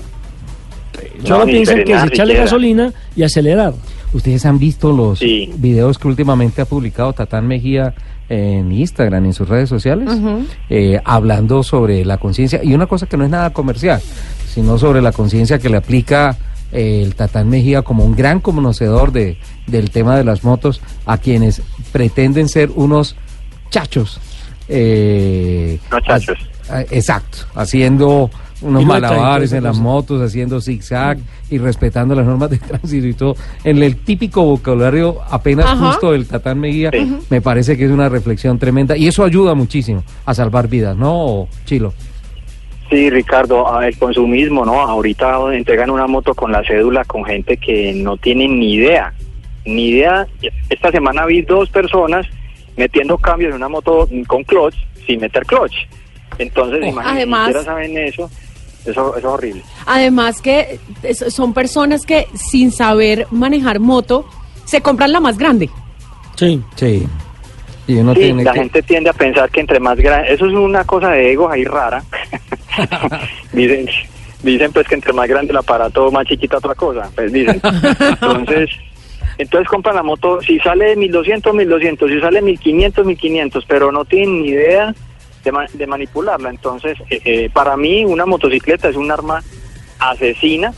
Solo piensan que es echarle siquiera. gasolina y acelerar. Ustedes han visto los Sí. videos que últimamente ha publicado Tatán Mejía en Instagram, en sus redes sociales, eh, hablando sobre la conciencia y una cosa que no es nada comercial, sino sobre la conciencia que le aplica eh, el Tatán Mejía como un gran conocedor de, del tema de las motos a quienes pretenden ser unos chachos. Eh, Unos chachos. ha- ha- exacto, haciendo unos Y malabares en las motos, haciendo zigzag y respetando las normas de [laughs] tránsito y todo. En el típico vocabulario apenas Ajá. justo del Tatán Sí. me parece que es una reflexión tremenda y eso ayuda muchísimo a salvar vidas, ¿no, Chilo? Sí, Ricardo, ah, el consumismo, ¿no? Ahorita entregan una moto con la cédula con gente que no tiene ni idea, ni idea. Esta semana vi dos personas metiendo cambios en una moto con clutch sin meter clutch. Entonces, Oh. imagínense, Además- ni saben eso. Eso, eso es horrible. Además que son personas que sin saber manejar moto se compran la más grande. Sí. Sí. Y uno Sí, tiene la que... gente tiende a pensar que entre más grande, eso es una cosa de egos ahí rara. [laughs] dicen, dicen pues que entre más grande el aparato, más chiquita otra cosa. Pues dicen. [laughs] Entonces, entonces compran la moto, si sale de 1200, 1200, si sale de 1500, 1500, pero no tienen ni idea de, ma- de manipularla. Entonces, eh, eh, para mí una motocicleta es un arma asesina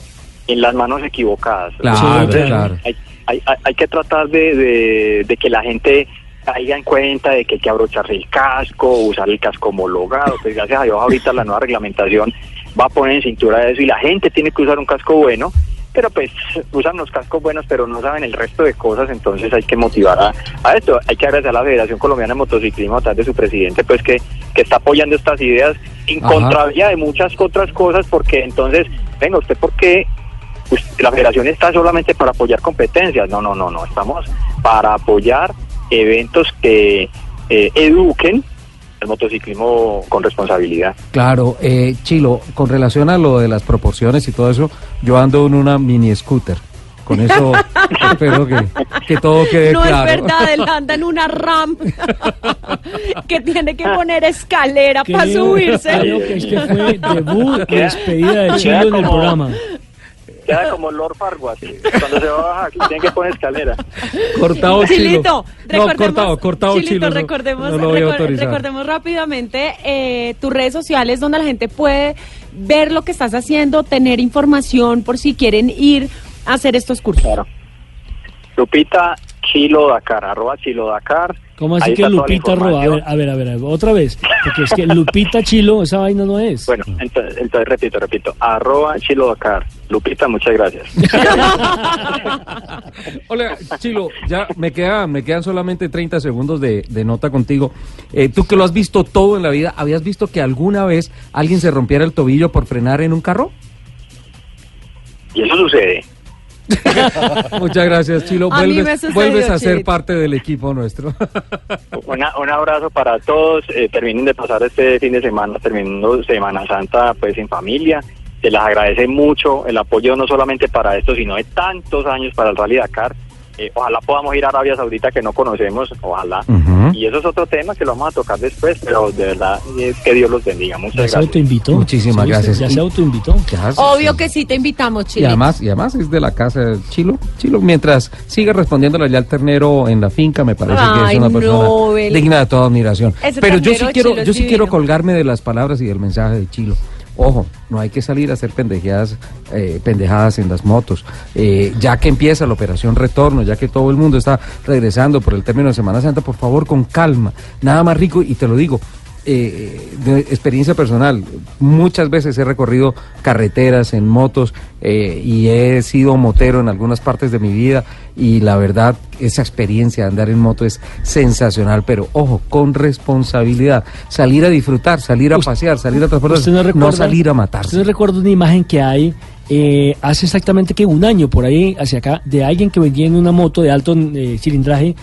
en las manos equivocadas. Claro, Entonces, claro. hay, hay, que tratar de, de- de que la gente caiga en cuenta de que hay que abrocharse el casco, usar el casco homologado. Pues gracias a Dios ahorita la nueva reglamentación va a poner en cintura eso y la gente tiene que usar un casco bueno, pero pues usan los cascos buenos pero no saben el resto de cosas, entonces hay que motivar a, a esto. Hay que agradecer a la Federación Colombiana de Motociclismo a través de su presidente pues que, que está apoyando estas ideas en Ajá. contravía de muchas otras cosas porque entonces, venga, ¿usted por qué pues, la federación está solamente para apoyar competencias. No, no, no, no. Estamos para apoyar eventos que eh, eduquen el motociclismo con responsabilidad. Claro, eh, Chilo, con relación a lo de las proporciones y todo eso, yo ando en una mini scooter. Con eso [laughs] espero que, que todo quede no claro. es verdad, él anda en una RAM [laughs] que tiene que poner escalera para subirse. Creo que este fue debut despedida de Chilo en el programa. Queda como Lord Farquaad. Cuando se va a bajar, tiene que poner escalera. Cortado Chilo. Chilito, No, recordemos, cortado, cortado Chilito, Chilo. recordemos, no lo voy a recor- autorizar. recordemos rápidamente eh, tus redes sociales donde la gente puede ver lo que estás haciendo, tener información por si quieren ir a hacer estos cursos. Claro. Lupita Chilo Dakar, arroba Chilo Dakar. ¿Cómo así que Lupita roba? A ver, información. a ver, a ver, a ver, otra vez. Porque es que Lupita Chilo, esa vaina no es. Bueno, entonces, entonces repito, repito, arroba Chilo Dakar. Lupita, muchas gracias. [laughs] Hola, Chilo, ya me, queda, me quedan solamente 30 segundos de, de nota contigo. Eh, tú que lo has visto todo en la vida, ¿habías visto que alguna vez alguien se rompiera el tobillo por frenar en un carro? Y eso sucede. [laughs] Muchas gracias, Chilo. A mí me Vuelves, sucedió, vuelves a ser Chilito. parte del equipo nuestro. [laughs] Una- un abrazo para todos. eh, terminen de pasar este fin de semana, terminando Semana Santa, pues en familia. Se les agradece mucho el apoyo no solamente para esto, sino de tantos años para el Rally Dakar. Eh, ojalá podamos ir a Arabia Saudita que no conocemos, ojalá. Y eso es otro tema que lo vamos a tocar después, pero de verdad eh, que Dios los bendiga. Ya Muchas se gracias. autoinvitó. Muchísimas gracias. Ya Y- se autoinvitó. Obvio que sí te invitamos, Y Chile. además, y además es de la casa de Chilo. Chilo, mientras siga respondiéndole allá al ternero en la finca, me parece que es una persona no, digna de toda admiración. Ese Pero yo sí quiero, Chilo es yo sí divino. quiero colgarme de las palabras y del mensaje de Chilo. Ojo, no hay que salir a hacer pendejadas, eh, pendejadas en las motos. Eh, ya que empieza la operación retorno, ya que todo el mundo está regresando por el término de Semana Santa, por favor, con calma. Nada más rico, y te lo digo, eh, de experiencia personal, muchas veces he recorrido carreteras en motos eh, y he sido motero en algunas partes de mi vida y la verdad esa experiencia de andar en moto es sensacional, pero ojo, con responsabilidad, salir a disfrutar, salir a pasear, salir a transportar, ¿Usted no, salir a ¿Usted matarse. no recuerda una imagen que hay eh, hace exactamente que un año por ahí hacia acá de alguien que venía en una moto de alto eh, cilindraje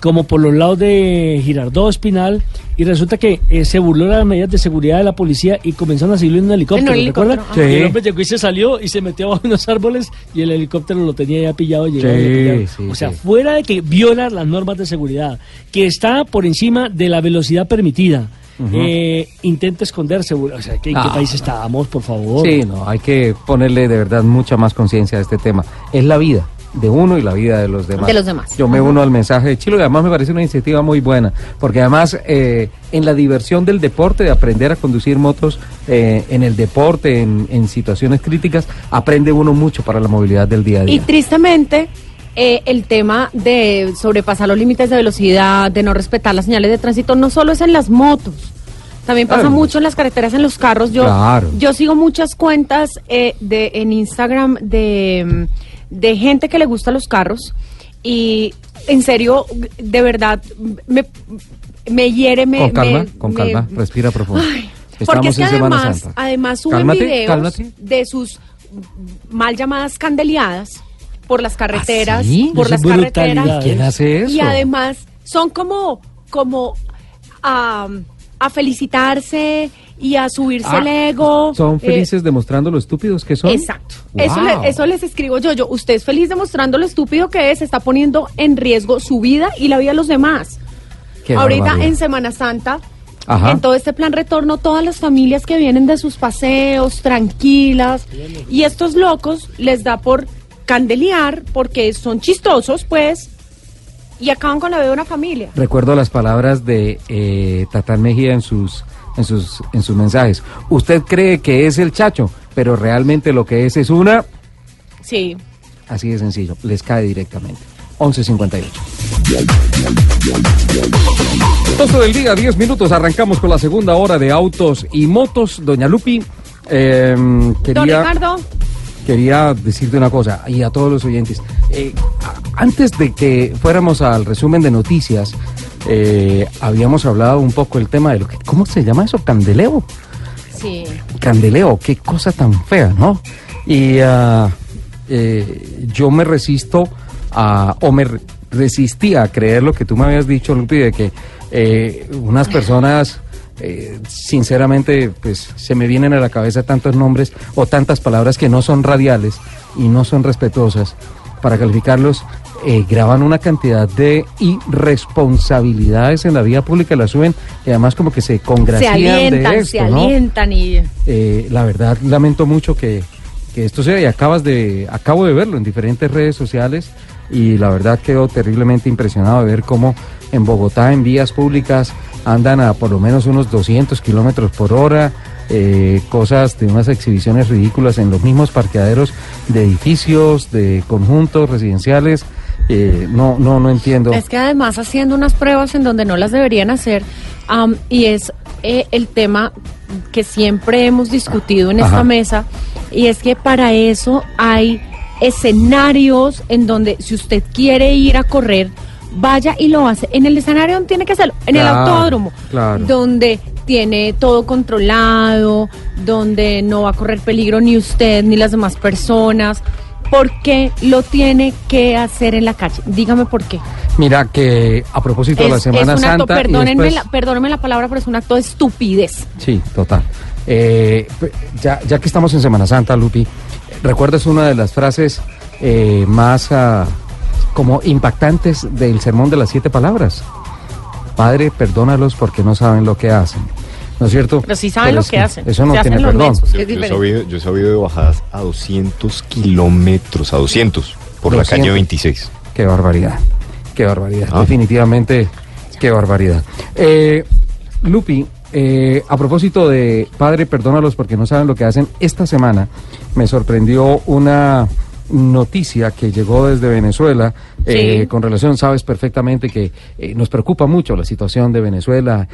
como por los lados de Girardot Espinal y resulta que eh, se burló de las medidas de seguridad de la policía y comenzaron a seguirlo en un helicóptero, En un ¿recuerda? helicóptero, ajá. Y el Sí. hombre llegó y se salió y se metió bajo unos árboles y el helicóptero lo tenía ya pillado y llegó Sí, y sí, O sea, sí. fuera de que viola las normas de seguridad, que está por encima de la velocidad permitida, eh, intenta esconderse. O sea, ¿que ¿en qué Ah, país estábamos, por favor? Sí, no, hay que ponerle de verdad mucha más conciencia a este tema. Es la vida de uno y la vida de los demás. De los demás. Yo me uno al mensaje de Chilo y además me parece una iniciativa muy buena, porque además eh, en la diversión del deporte, de aprender a conducir motos eh, en el deporte, en, en situaciones críticas, aprende uno mucho para la movilidad del día a Y día. tristemente, eh, el tema de sobrepasar los límites de velocidad, de no respetar las señales de tránsito, no solo es en las motos. También pasa Claro. mucho en las carreteras, en los carros. Yo, Claro. yo sigo muchas cuentas eh, de, en Instagram de, de gente que le gusta los carros y en serio, de verdad, me, me hiere, me... con calma, me- con me- calma, respira profundo. Ay, porque es que además, Santa. además suben Cálmate, videos cálmate. de sus mal llamadas candeleadas por las carreteras, ¿Ah, sí? por las carreteras. ¿Quién hace eso? Y además son como, como a felicitarse y a subirse Ah, el ego. Son eh, felices demostrando lo estúpidos que son. Exacto. Eso, le- eso les escribo yo. Yo, usted es feliz demostrando lo estúpido que es, está poniendo en riesgo su vida y la vida de los demás. Qué Ahorita barbaridad. en Semana Santa, Ajá. en todo este plan retorno, todas las familias que vienen de sus paseos, tranquilas, y estos locos les da por candelear porque son chistosos, pues, y acaban con la vida de una familia. Recuerdo las palabras de eh, Tatán Mejía en sus, en, sus, en sus mensajes. Usted cree que es el chacho, pero realmente lo que es es una... Sí. Así de sencillo, les cae directamente. 11.58. 12 del día, 10 minutos. Arrancamos con la segunda hora de autos y motos. Doña Lupi, eh, Don quería, Ricardo, quería decirte una cosa y a todos los oyentes. Eh, antes de que fuéramos al resumen de noticias, eh, habíamos hablado un poco el tema de lo que, ¿cómo se llama eso? Candeleo. sí. Candeleo, qué cosa tan fea, ¿no? Y eh, yo me resisto a, o me re- resistía a creer lo que tú me habías dicho, Lupi, de que eh, unas personas, eh, sinceramente, pues se me vienen a la cabeza tantos nombres o tantas palabras que no son radiales y no son respetuosas para calificarlos. eh, graban una cantidad de irresponsabilidades en la vía pública, la suben y además como que se Se congracían alientan, de esto, se ¿no? alientan y... Eh, la verdad lamento mucho que, que esto sea y acabas de acabo de verlo en diferentes redes sociales y la verdad quedo terriblemente impresionado de ver cómo en Bogotá en vías públicas andan a por lo menos unos 200 kilómetros por hora eh, cosas de unas exhibiciones ridículas en los mismos parqueaderos de edificios de conjuntos residenciales eh, no no no entiendo Es que además haciendo unas pruebas en donde no las deberían hacer, y es eh, el tema que siempre hemos discutido en Ajá. esta mesa, y es que para eso hay escenarios en donde si usted quiere ir a correr, vaya y lo hace. En el escenario donde tiene que hacerlo, en el autódromo, claro. donde tiene todo controlado, donde no va a correr peligro ni usted ni las demás personas. ¿por qué lo tiene que hacer en la calle? Dígame por qué. Mira que a propósito de la Semana es un acto, Santa... perdónenme, después- la, perdónenme la palabra, pero es un acto de estupidez. Sí, total. Eh, ya, ya que estamos en Semana Santa, Lupi, ¿recuerdas una de las frases eh, más ah, como impactantes del sermón de las siete palabras? Padre, perdónalos porque no saben lo que hacen. ¿No es cierto? Pero sí saben lo es que hacen. Eso no Se tiene perdón. Yo, yo he sabido, yo he sabido de bajadas a 200 kilómetros, a 200, por la 200. calle 26. Qué barbaridad, qué barbaridad, Ah. definitivamente, qué barbaridad. Eh, Lupi, eh, a propósito de Padre, perdónalos porque no saben lo que hacen, esta semana me sorprendió una noticia que llegó desde Venezuela eh, Sí. con relación, sabes perfectamente que eh, nos preocupa mucho la situación de Venezuela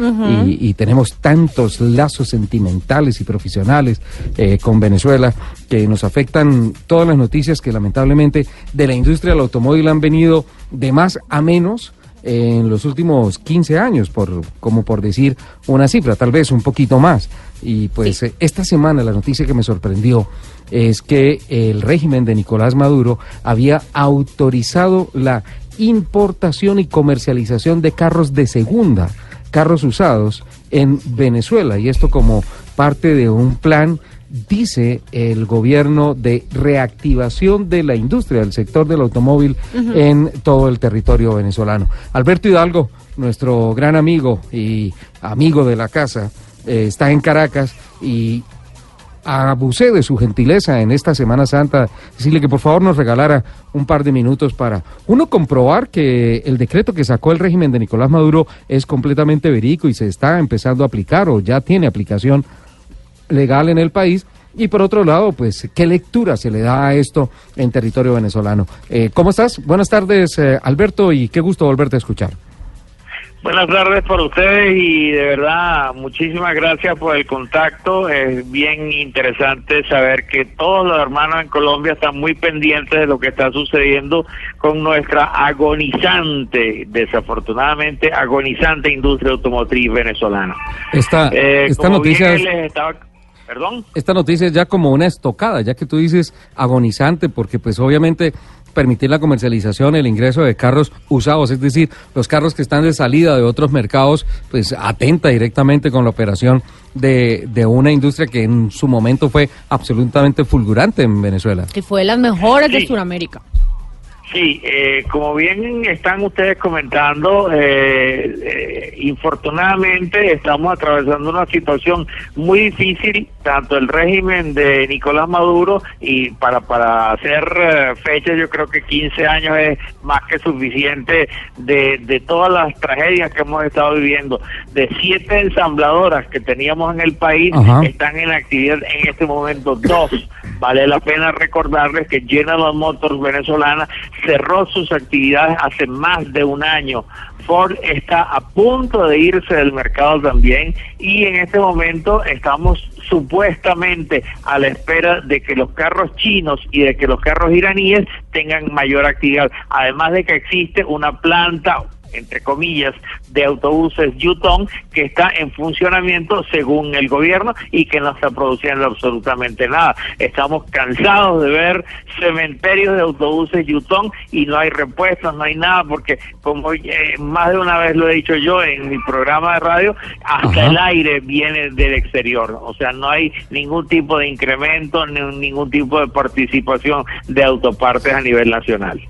y, y tenemos tantos lazos sentimentales y profesionales eh, con Venezuela que nos afectan todas las noticias que lamentablemente de la industria del automóvil han venido de más a menos en los últimos 15 años, por, como por decir una cifra, tal vez un poquito más. Y pues eh, esta semana la noticia que me sorprendió es que el régimen de Nicolás Maduro había autorizado la importación y comercialización de carros de segunda, carros usados en Venezuela. Y esto como parte de un plan dice el gobierno de reactivación de la industria del sector del automóvil en todo el territorio venezolano. Alberto Hidalgo, nuestro gran amigo y amigo de la casa, eh, está en Caracas y abusé de su gentileza en esta Semana Santa, decirle que por favor nos regalara un par de minutos para, uno, comprobar que el decreto que sacó el régimen de Nicolás Maduro es completamente verídico y se está empezando a aplicar o ya tiene aplicación legal en el país. Y por otro lado, pues, ¿qué lectura se le da a esto en territorio venezolano? Eh, ¿Cómo estás? Buenas tardes, eh, Alberto, y qué gusto volverte a escuchar. Buenas tardes por ustedes y de verdad muchísimas gracias por el contacto. Es bien interesante saber que todos los hermanos en Colombia están muy pendientes de lo que está sucediendo con nuestra agonizante, desafortunadamente agonizante industria automotriz venezolana. Esta, Eh, esta como noticia bien es- les estaba- Perdón. esta noticia es ya como una estocada, ya que tú dices agonizante, porque pues obviamente permitir la comercialización, el ingreso de carros usados, es decir, los carros que están de salida de otros mercados, pues atenta directamente con la operación de, de una industria que en su momento fue absolutamente fulgurante en Venezuela. Que fue de las mejores de. Sudamérica. Sí, eh, como bien están ustedes comentando, eh, eh, infortunadamente estamos atravesando una situación muy difícil, tanto el régimen de Nicolás Maduro y para, para hacer eh, fecha yo creo que 15 años es más que suficiente de, de todas las tragedias que hemos estado viviendo. De siete ensambladoras que teníamos en el país, Ajá. están en actividad en este momento dos. Vale la pena recordarles que General Motors venezolana cerró sus actividades hace más de un año. Ford está a punto de irse del mercado también y en este momento estamos supuestamente a la espera de que los carros chinos y de que los carros iraníes tengan mayor actividad. Además de que existe una planta entre comillas, de autobuses Yutong que está en funcionamiento según el gobierno y que no está produciendo absolutamente nada. Estamos cansados de ver cementerios de autobuses Yutong y no hay repuestos, no hay nada, porque como eh, más de una vez lo he dicho yo en mi programa de radio, hasta Ajá. el aire viene del exterior. O sea, no hay ningún tipo de incremento, ni ningún tipo de participación de autopartes a nivel nacional.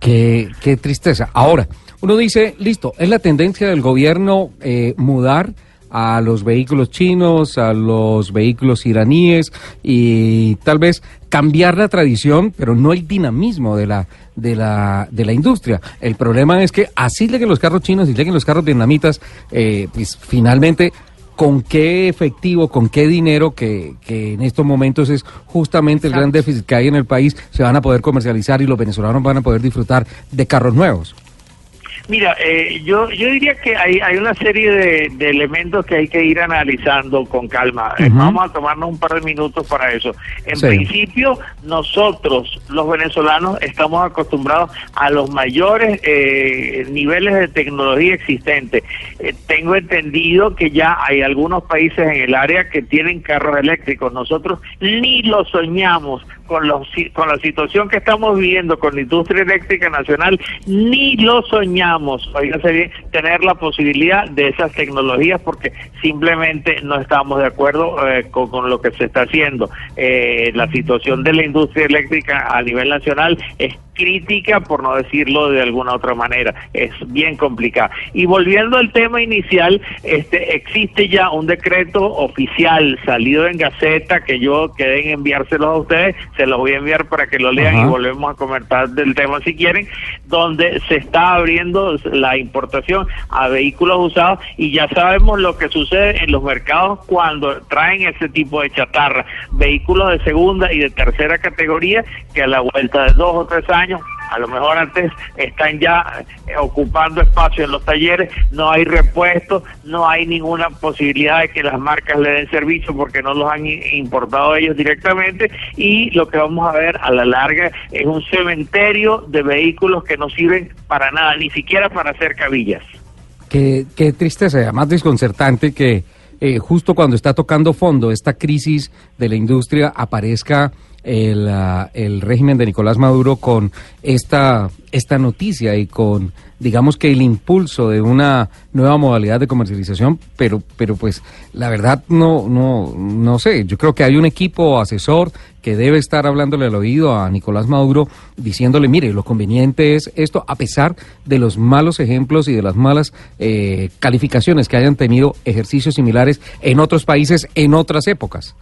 Qué, qué tristeza. Ahora, uno dice, listo, es la tendencia del gobierno eh, mudar a los vehículos chinos, a los vehículos iraníes y tal vez cambiar la tradición, pero no el dinamismo de la de la de la industria. El problema es que así lleguen los carros chinos y lleguen los carros vietnamitas, eh, pues finalmente con qué efectivo, con qué dinero que, que en estos momentos es justamente el gran déficit que hay en el país, se van a poder comercializar y los venezolanos van a poder disfrutar de carros nuevos. Mira, eh, yo, yo diría que hay, hay una serie de, de elementos que hay que ir analizando con calma. Eh. Vamos a tomarnos un par de minutos para eso. En Sí. principio, nosotros, los venezolanos, estamos acostumbrados a los mayores eh, niveles de tecnología existentes. Eh, tengo entendido que ya hay algunos países en el área que tienen carros eléctricos. Nosotros ni lo soñamos con, los, con la situación que estamos viviendo con la industria eléctrica nacional, ni lo soñamos, oígase bien, tener la posibilidad de esas tecnologías porque simplemente no estamos de acuerdo eh, con, con lo que se está haciendo. Eh, la situación de la industria eléctrica a nivel nacional es crítica, por no decirlo de alguna otra manera. Es bien complicada. Y volviendo al tema inicial, este existe ya un decreto oficial salido en Gaceta que yo quedé en enviárselos a ustedes, se los voy a enviar para que lo lean Ajá. y volvemos a comentar del tema si quieren, donde se está abriendo la importación a vehículos usados y ya sabemos lo que sucede en los mercados cuando traen ese tipo de chatarra, vehículos de segunda y de tercera categoría que a la vuelta de dos o tres años a lo mejor antes están ya eh, ocupando espacio en los talleres, no hay repuestos, no hay ninguna posibilidad de que las marcas le den servicio porque no los han importado ellos directamente y lo que vamos a ver a la larga es un cementerio de vehículos que no sirven para nada, ni siquiera para hacer cabillas. Qué, qué tristeza, además desconcertante que eh, justo cuando está tocando fondo esta crisis de la industria aparezca el, ah, el régimen de Nicolás Maduro con esta, esta noticia y con, digamos que el impulso de una nueva modalidad de comercialización, pero, pero pues la verdad no, no, no sé, yo creo que hay un equipo asesor que debe estar hablándole al oído a Nicolás Maduro diciéndole, mire, lo conveniente es esto, a pesar de los malos ejemplos y de las malas eh, calificaciones que hayan tenido ejercicios similares en otros países en otras épocas.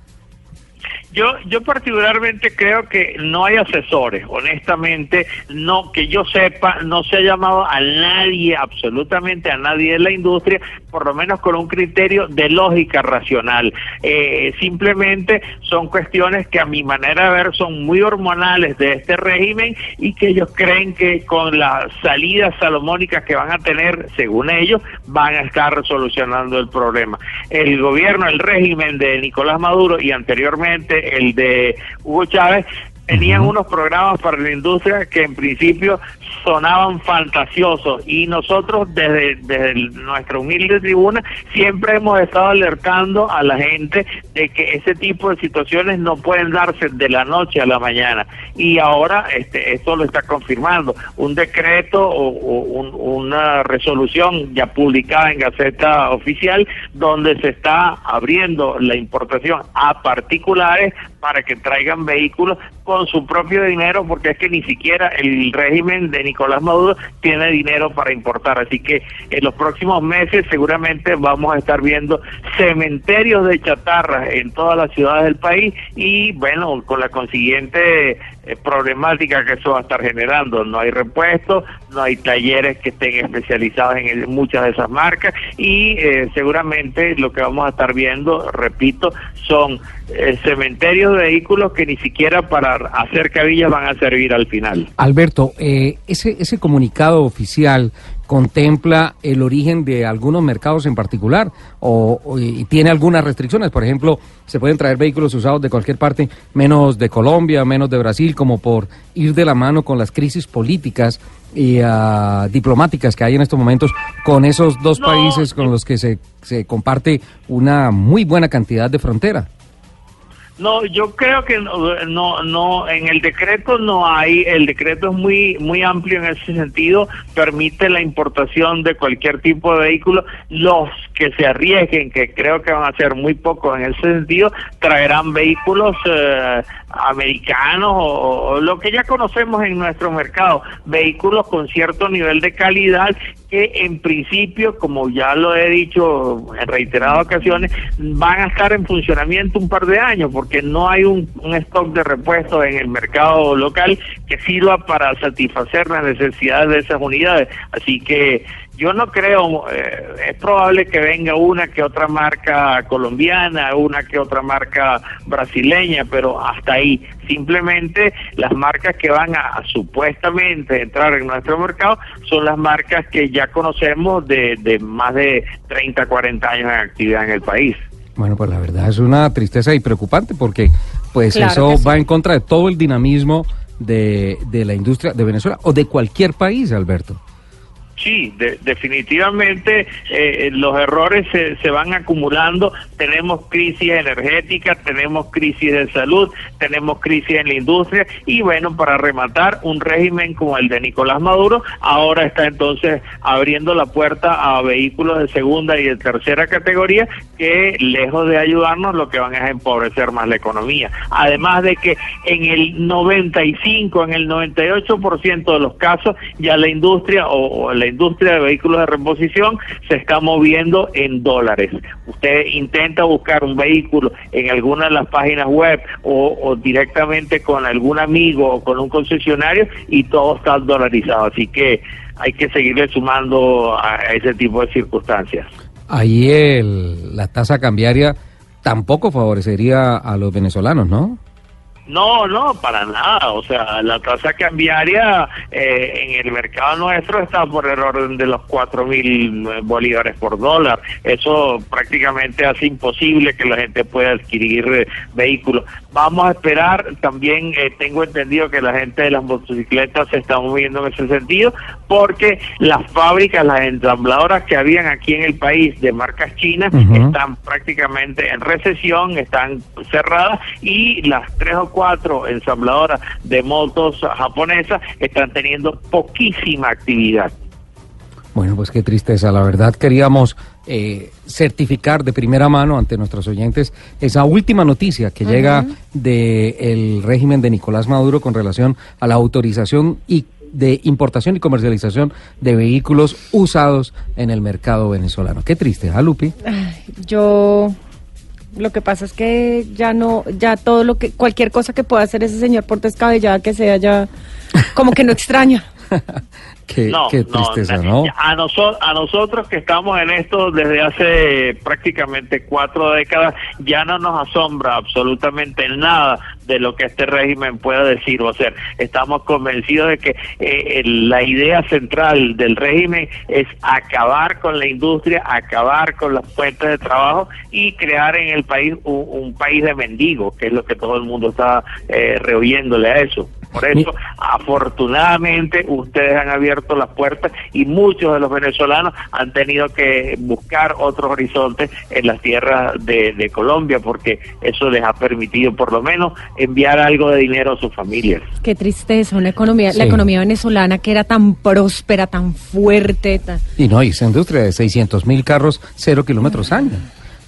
Yo, yo particularmente creo que no hay asesores, honestamente, no que yo sepa, no se ha llamado a nadie, absolutamente a nadie de la industria, por lo menos con un criterio de lógica racional. Eh, simplemente son cuestiones que a mi manera de ver son muy hormonales de este régimen y que ellos creen que con las salidas salomónicas que van a tener, según ellos, van a estar solucionando el problema. El gobierno, el régimen de Nicolás Maduro y anteriormente el de Hugo Chávez tenían unos programas para la industria que en principio sonaban fantasiosos y nosotros desde, desde nuestra humilde tribuna siempre hemos estado alertando a la gente de que ese tipo de situaciones no pueden darse de la noche a la mañana. Y ahora este esto lo está confirmando. Un decreto o, o un- una resolución ya publicada en Gaceta Oficial donde se está abriendo la importación a particulares para que traigan vehículos con su propio dinero, porque es que ni siquiera el régimen de Nicolás Maduro tiene dinero para importar. Así que en los próximos meses seguramente vamos a estar viendo cementerios de chatarra en todas las ciudades del país y bueno, con la consiguiente eh, problemática que eso va a estar generando. No hay repuestos, no hay talleres que estén especializados en muchas de esas marcas y eh, seguramente lo que vamos a estar viendo, repito, son eh, cementerios de vehículos que ni siquiera para hacer cabillas van a servir al final. Alberto, eh, ese, ese comunicado oficial contempla el origen de algunos mercados en particular o, o- y tiene algunas restricciones. Por ejemplo, se pueden traer vehículos usados de cualquier parte, menos de Colombia, menos de Brasil, como por ir de la mano con las crisis políticas y ah, diplomáticas que hay en estos momentos con esos dos No, países con los que se, se comparte una muy buena cantidad de frontera. No, yo creo que no, no, no, en el decreto no hay, el decreto es muy, muy amplio en ese sentido, permite la importación de cualquier tipo de vehículo. Los que se arriesguen, que creo que van a ser muy pocos en ese sentido, traerán vehículos eh, americanos o, lo que ya conocemos en nuestro mercado, vehículos con cierto nivel de calidad que en principio, como ya lo he dicho en reiteradas ocasiones, van a estar en funcionamiento un par de años porque no hay un, un stock de repuestos en el mercado local que sirva para satisfacer las necesidades de esas unidades. Así que Yo no creo, eh, es probable que venga una que otra marca colombiana, una que otra marca brasileña, pero hasta ahí. Simplemente las marcas que van a, a supuestamente entrar en nuestro mercado son las marcas que ya conocemos de, de más de 30, 40 años en actividad en el país. Bueno, pues la verdad es una tristeza y preocupante porque pues Claro eso sí. va en contra de todo el dinamismo de, de la industria de Venezuela o de cualquier país, Alberto. Sí, de- definitivamente eh, los errores se, se van acumulando. Tenemos crisis energética, tenemos crisis de salud, tenemos crisis en la industria y bueno, para rematar, un régimen como el de Nicolás Maduro ahora está entonces abriendo la puerta a vehículos de segunda y de tercera categoría que lejos de ayudarnos lo que van es a empobrecer más la economía. Además de que en el 95, en el 98% de los casos ya la industria o, o la industria de vehículos de reposición se está moviendo en dólares. Usted intenta buscar un vehículo en alguna de las páginas web o, directamente con algún amigo o con un concesionario y todo está dolarizado. Así que hay que seguirle sumando a a ese tipo de circunstancias. Ahí el, la tasa cambiaria tampoco favorecería a los venezolanos, ¿no? No, no, para nada. O sea, la tasa cambiaria eh, en el mercado nuestro está por el orden de los cuatro mil eh, bolívares por dólar. Eso prácticamente hace imposible que la gente pueda adquirir eh, vehículos. Vamos a esperar. También eh, tengo entendido que la gente de las motocicletas se está moviendo en ese sentido porque las fábricas, las ensambladoras que habían aquí en el país de marcas chinas están prácticamente en recesión, están cerradas y las tres o cuatro ensambladoras de motos japonesas están teniendo poquísima actividad. Bueno, pues qué tristeza. La verdad queríamos eh, certificar de primera mano ante nuestros oyentes esa última noticia que llega del régimen de Nicolás Maduro con relación a la autorización y de importación y comercialización de vehículos usados en el mercado venezolano. Qué triste, ¿ah, Lupi? Yo lo que pasa es que ya no, ya todo lo que, cualquier cosa que pueda hacer ese señor por descabellada que sea, ya como que no extraña. [laughs] Qué, no, qué tristeza, na- ¿no? A, noso- a nosotros que estamos en esto desde hace prácticamente cuatro décadas, ya no nos asombra absolutamente nada de lo que este régimen pueda decir o hacer. Estamos convencidos de que eh, la idea central del régimen es acabar con la industria, acabar con las fuentes de trabajo y crear en el país un, un país de mendigos, que es lo que todo el mundo está eh, rehuyéndole a eso. Por eso, afortunadamente, ustedes han abierto las puertas y muchos de los venezolanos han tenido que buscar otros horizontes en las tierras de, de Colombia, porque eso les ha permitido, por lo menos, enviar algo de dinero a sus familias. Qué tristeza, una economía, la economía venezolana que era tan próspera, tan fuerte, tan- Y no, y esa industria de 600 mil carros, cero kilómetros año.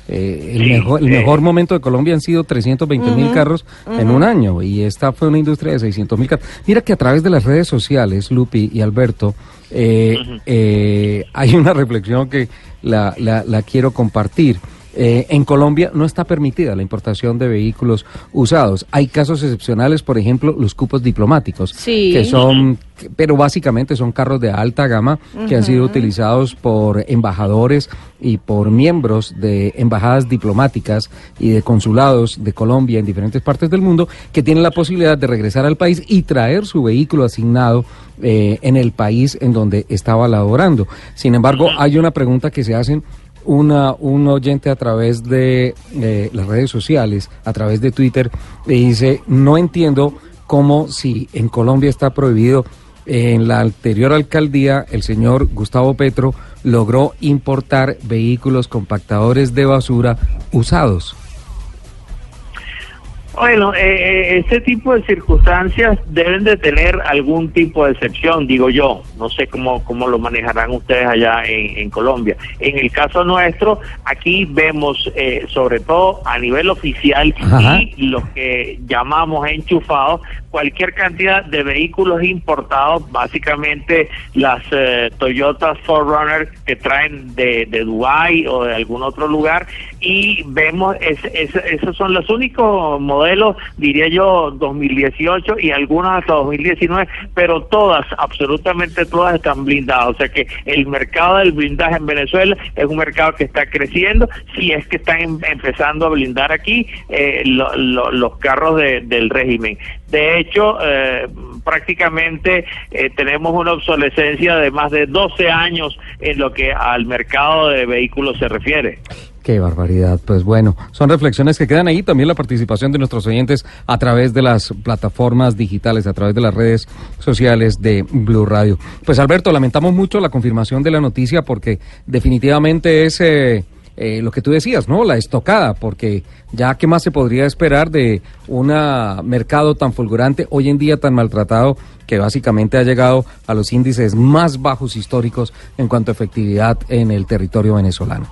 Eh, el Sí, mejor, el eh. mejor momento de Colombia han sido 320 mil carros en un año y esta fue una industria de 600 mil carros. Mira que a través de las redes sociales, Lupi y Alberto, eh, eh, hay una reflexión que la, la- la quiero compartir. Eh, en Colombia no está permitida la importación de vehículos usados. Hay casos excepcionales, por ejemplo, los cupos diplomáticos, Sí. que son, pero básicamente son carros de alta gama que han sido utilizados por embajadores y por miembros de embajadas diplomáticas y de consulados de Colombia en diferentes partes del mundo que tienen la posibilidad de regresar al país y traer su vehículo asignado eh, en el país en donde estaba laborando. Sin embargo, hay una pregunta que se hacen una, un oyente a través de eh, las redes sociales, a través de Twitter, dice, no entiendo cómo si en Colombia está prohibido, en la anterior alcaldía el señor Gustavo Petro logró importar vehículos compactadores de basura usados. Bueno, eh, este tipo de circunstancias deben de tener algún tipo de excepción, digo yo. No sé cómo, cómo lo manejarán ustedes allá en, en Colombia. En el caso nuestro, aquí vemos, eh, sobre todo a nivel oficial Ajá. y los que llamamos enchufados, cualquier cantidad de vehículos importados, básicamente las eh, Toyota 4Runner que traen de, de Dubái o de algún otro lugar y vemos esos son los únicos modelos, diría yo, 2018 y algunos hasta 2019, pero todas, absolutamente todas están blindadas. O sea que el mercado del blindaje en Venezuela es un mercado que está creciendo, si es que están em, empezando a blindar aquí eh, los carros del régimen. De hecho, eh, prácticamente eh, tenemos una obsolescencia de más de 12 años en lo que al mercado de vehículos se refiere. Qué barbaridad. Pues bueno, son reflexiones que quedan ahí. También la participación de nuestros oyentes a través de las plataformas digitales, a través de las redes sociales de Blue Radio. Pues Alberto, lamentamos mucho la confirmación de la noticia porque definitivamente es eh, eh, lo que tú decías, ¿no? La estocada, porque ya qué más se podría esperar de un mercado tan fulgurante, hoy en día tan maltratado, que básicamente ha llegado a los índices más bajos históricos en cuanto a efectividad en el territorio venezolano.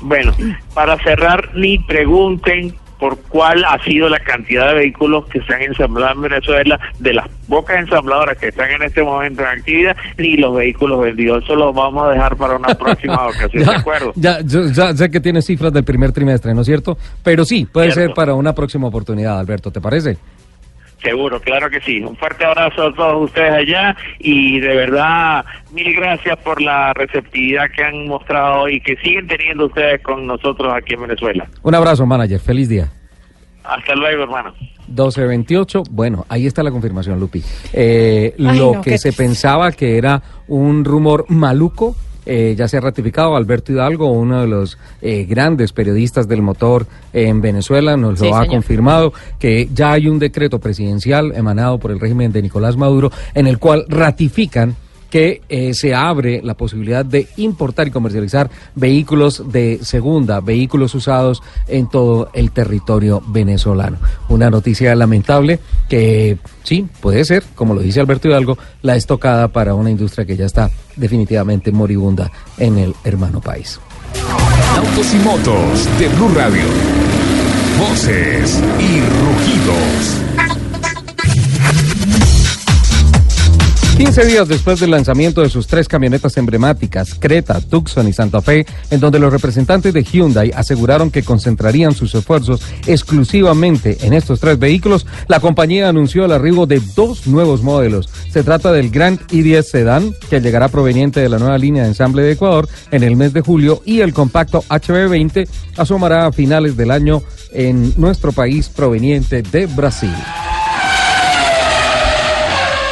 Bueno, para cerrar, ni pregunten por cuál ha sido la cantidad de vehículos que se han ensamblado en Venezuela, de las pocas ensambladoras que están en este momento en actividad, ni los vehículos vendidos. Eso lo vamos a dejar para una próxima [laughs] ocasión, ¿de acuerdo? Ya, ya sé que tiene cifras del primer trimestre, ¿no es cierto? Pero sí, puede ser para una próxima oportunidad, Alberto, ¿te parece? Seguro, claro que sí. Un fuerte abrazo a todos ustedes allá y de verdad mil gracias por la receptividad que han mostrado y que siguen teniendo ustedes con nosotros aquí en Venezuela. Un abrazo, manager. Feliz día. Hasta luego, hermano. 1228, bueno, ahí está la confirmación, Lupi. Eh, lo que se pensaba que era un rumor maluco eh, ya se ha ratificado. Alberto Hidalgo, uno de los eh, grandes periodistas del motor en Venezuela, nos lo ha confirmado que ya hay un decreto presidencial emanado por el régimen de Nicolás Maduro en el cual ratifican que eh, se abre la posibilidad de importar y comercializar vehículos de segunda, vehículos usados en todo el territorio venezolano. Una noticia lamentable que sí, puede ser, como lo dice Alberto Hidalgo, la estocada para una industria que ya está definitivamente moribunda en el hermano país. Autos y motos de Blue Radio. Voces y rugidos. 15 días después del lanzamiento de sus tres camionetas emblemáticas, Creta, Tucson y Santa Fe, en donde los representantes de Hyundai aseguraron que concentrarían sus esfuerzos exclusivamente en estos tres vehículos, la compañía anunció el arribo de dos nuevos modelos. Se trata del Grand i10 Sedan, que llegará proveniente de la nueva línea de ensamble de Ecuador en el mes de julio, y el compacto HB20 asomará a finales del año en nuestro país proveniente de Brasil.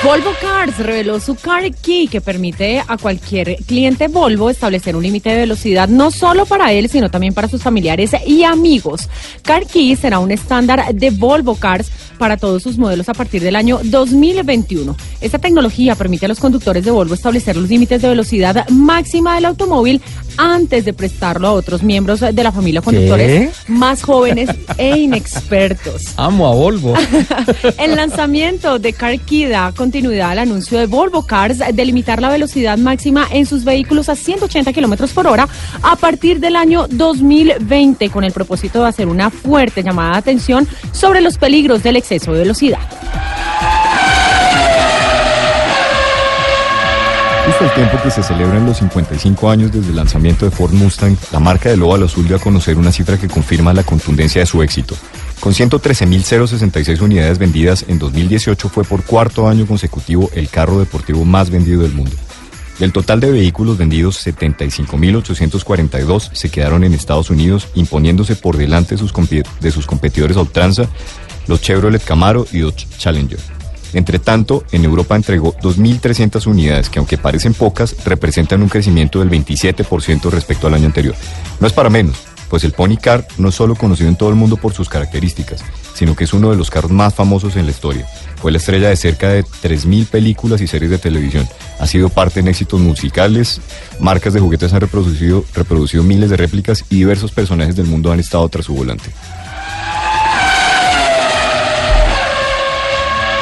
Volvo Cars reveló su Car Key que permite a cualquier cliente Volvo establecer un límite de velocidad no solo para él, sino también para sus familiares y amigos. Car Key será un estándar de Volvo Cars para todos sus modelos a partir del año 2021. Esta tecnología permite a los conductores de Volvo establecer los límites de velocidad máxima del automóvil antes de prestarlo a otros miembros de la familia conductores más jóvenes [laughs] e inexpertos. Amo a Volvo. [laughs] El lanzamiento de Car Key da continuidad al anuncio de Volvo Cars de limitar la velocidad máxima en sus vehículos a 180 kilómetros por hora a partir del año 2020, con el propósito de hacer una fuerte llamada de atención sobre los peligros del exceso de velocidad. Justo el tiempo que se celebran los 55 años desde el lanzamiento de Ford Mustang, la marca del Lobo Azul dio a conocer una cifra que confirma la contundencia de su éxito. Con 113.066 unidades vendidas en 2018 fue por cuarto año consecutivo el carro deportivo más vendido del mundo. Del total de vehículos vendidos, 75.842 se quedaron en Estados Unidos, imponiéndose por delante de sus, de sus competidores a ultranza, los Chevrolet Camaro y Dodge Challenger. Entre tanto, en Europa entregó 2.300 unidades que, aunque parecen pocas, representan un crecimiento del 27% respecto al año anterior. No es para menos pues el Pony Car no es solo conocido en todo el mundo por sus características, sino que es uno de los carros más famosos en la historia. Fue la estrella de cerca de 3.000 películas y series de televisión. Ha sido parte en éxitos musicales, marcas de juguetes han reproducido, reproducido miles de réplicas y diversos personajes del mundo han estado tras su volante.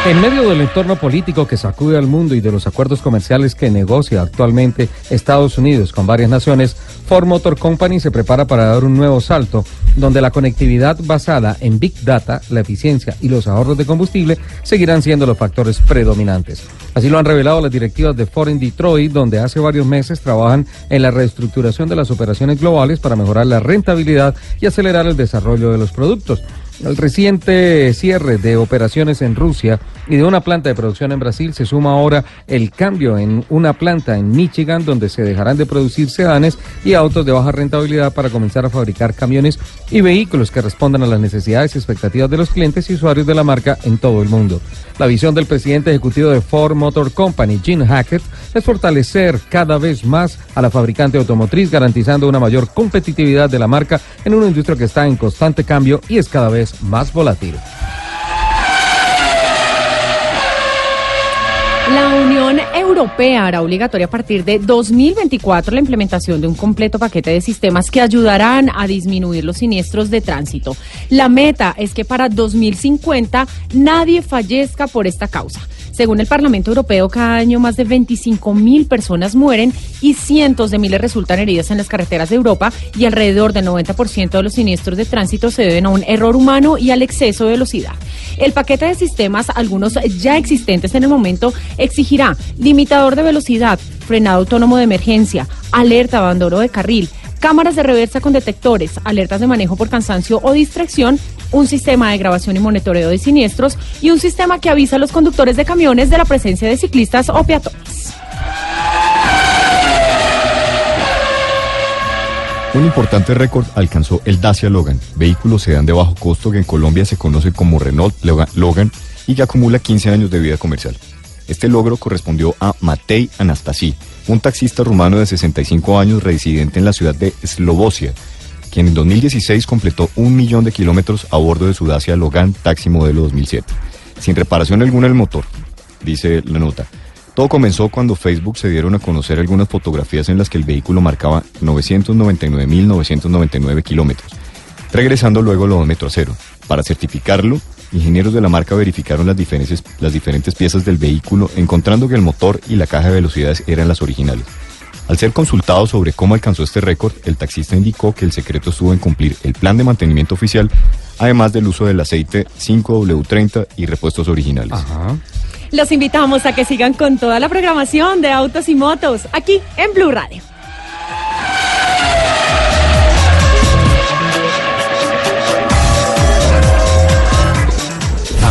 En medio del entorno político que sacude al mundo y de los acuerdos comerciales que negocia actualmente Estados Unidos con varias naciones, Ford Motor Company se prepara para dar un nuevo salto, donde la conectividad basada en Big Data, la eficiencia y los ahorros de combustible seguirán siendo los factores predominantes. Así lo han revelado las directivas de Ford en Detroit, donde hace varios meses trabajan en la reestructuración de las operaciones globales para mejorar la rentabilidad y acelerar el desarrollo de los productos. El reciente cierre de operaciones en Rusia y de una planta de producción en Brasil se suma ahora el cambio en una planta en Michigan donde se dejarán de producir sedanes y autos de baja rentabilidad para comenzar a fabricar camiones y vehículos que respondan a las necesidades y expectativas de los clientes y usuarios de la marca en todo el mundo. La visión del presidente ejecutivo de Ford Motor Company, Jim Hackett, es fortalecer cada vez más a la fabricante automotriz, garantizando una mayor competitividad de la marca en una industria que está en constante cambio y es cada vez más volátil. La Unión Europea hará obligatoria a partir de 2024 la implementación de un completo paquete de sistemas que ayudarán a disminuir los siniestros de tránsito. La meta es que para 2050 nadie fallezca por esta causa. Según el Parlamento Europeo, cada año más de 25 mil personas mueren y cientos de miles resultan heridas en las carreteras de Europa y alrededor del 90% de los siniestros de tránsito se deben a un error humano y al exceso de velocidad. El paquete de sistemas, algunos ya existentes en el momento, exigirá limitador de velocidad, frenado autónomo de emergencia, alerta abandono de carril, cámaras de reversa con detectores, alertas de manejo por cansancio o distracción, un sistema de grabación y monitoreo de siniestros y un sistema que avisa a los conductores de camiones de la presencia de ciclistas o peatones. Un importante récord alcanzó el Dacia Logan, vehículo sedán de bajo costo que en Colombia se conoce como Renault Logan- y que acumula 15 años de vida comercial. Este logro correspondió a Matei Anastasi, un taxista rumano de 65 años residente en la ciudad de Eslovacia, quien en 2016 completó un millón de kilómetros a bordo de su Dacia Logan Taxi modelo 2007, sin reparación alguna del motor, dice la nota. Todo comenzó cuando Facebook se dieron a conocer algunas fotografías en las que el vehículo marcaba 999.999 kilómetros, regresando luego al odómetro a cero. Para certificarlo, ingenieros de la marca verificaron las diferentes, las diferentes piezas del vehículo, encontrando que el motor y la caja de velocidades eran las originales. Al ser consultado sobre cómo alcanzó este récord, el taxista indicó que el secreto estuvo en cumplir el plan de mantenimiento oficial, además del uso del aceite 5W30 y repuestos originales. Los invitamos a que sigan con toda la programación de Autos y Motos aquí en Blue Radio.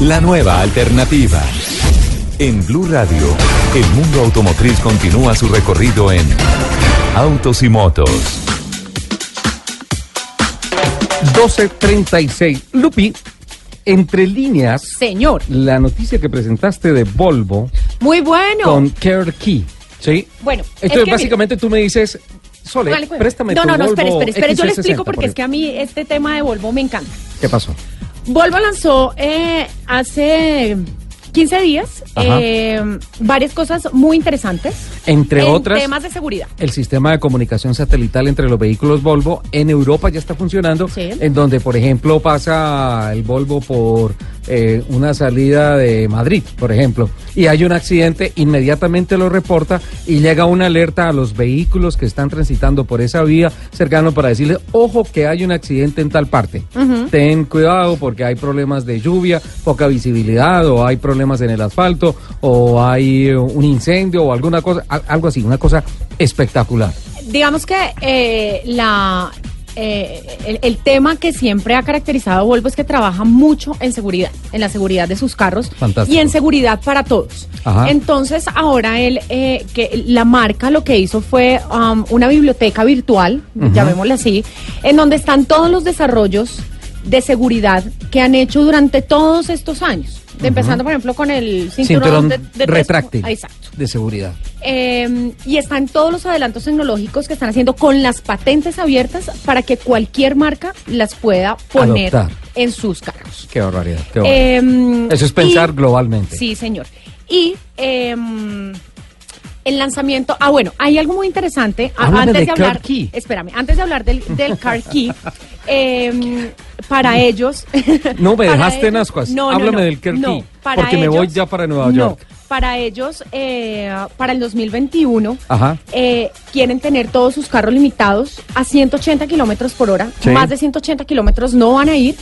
La nueva alternativa. En Blue Radio, el mundo automotriz continúa su recorrido en Autos y Motos. 1236. Lupi, entre líneas, Señor, la noticia que presentaste de Volvo muy bueno. con Care Key. ¿Sí? Bueno, es Entonces, que básicamente tú me dices, Sole, Póngale cuidado. préstame No, tu no, no, Volvo espere, espere, espere. Yo le XC60, explico porque por es que a mí este tema de Volvo me encanta. ¿Qué pasó? Volvo lanzó eh, hace 15 días eh, varias cosas muy interesantes. Entre en otras, temas de seguridad. el sistema de comunicación satelital entre los vehículos Volvo en Europa ya está funcionando, Sí. en donde, por ejemplo, pasa el Volvo por eh, una salida de Madrid, por ejemplo, y hay un accidente, inmediatamente lo reporta y llega una alerta a los vehículos que están transitando por esa vía cercano para decirle, ojo que hay un accidente en tal parte. Ten cuidado porque hay problemas de lluvia, poca visibilidad, o hay problemas en el asfalto, o hay un incendio, o alguna cosa, al- algo así, una cosa espectacular. Digamos que eh, la, eh, el, el tema que siempre ha caracterizado a Volvo es que trabaja mucho en seguridad, en la seguridad de sus carros Fantástico. y en seguridad para todos. Ajá. Entonces ahora él, eh, que la marca lo que hizo fue um, una biblioteca virtual, Ujú. llamémosle así, en donde están todos los desarrollos de seguridad que han hecho durante todos estos años. Empezando por ejemplo con el Cinturón cinturón, de, de retráctil Ah, exacto. de seguridad. Eh, y están todos los adelantos tecnológicos que están haciendo con las patentes abiertas para que cualquier marca las pueda poner Adoptar. en sus carros. Qué barbaridad. qué barbaridad. Eh, Eso es pensar y- globalmente. Sí, señor. Y em, el lanzamiento. Ah, bueno, hay algo muy interesante. Háblame antes de de hablar. Car Key. Espérame, antes de hablar del, del Car Key, [laughs] em, para ellos. [laughs] No me dejaste en ascuas. No, Háblame no, del no, Key, para porque me voy ya para Nueva York. para ellos, eh, para el 2021, Ajá. eh, quieren tener todos sus carros limitados a 180 kilómetros por hora. Sí. Más de 180 kilómetros no van a ir.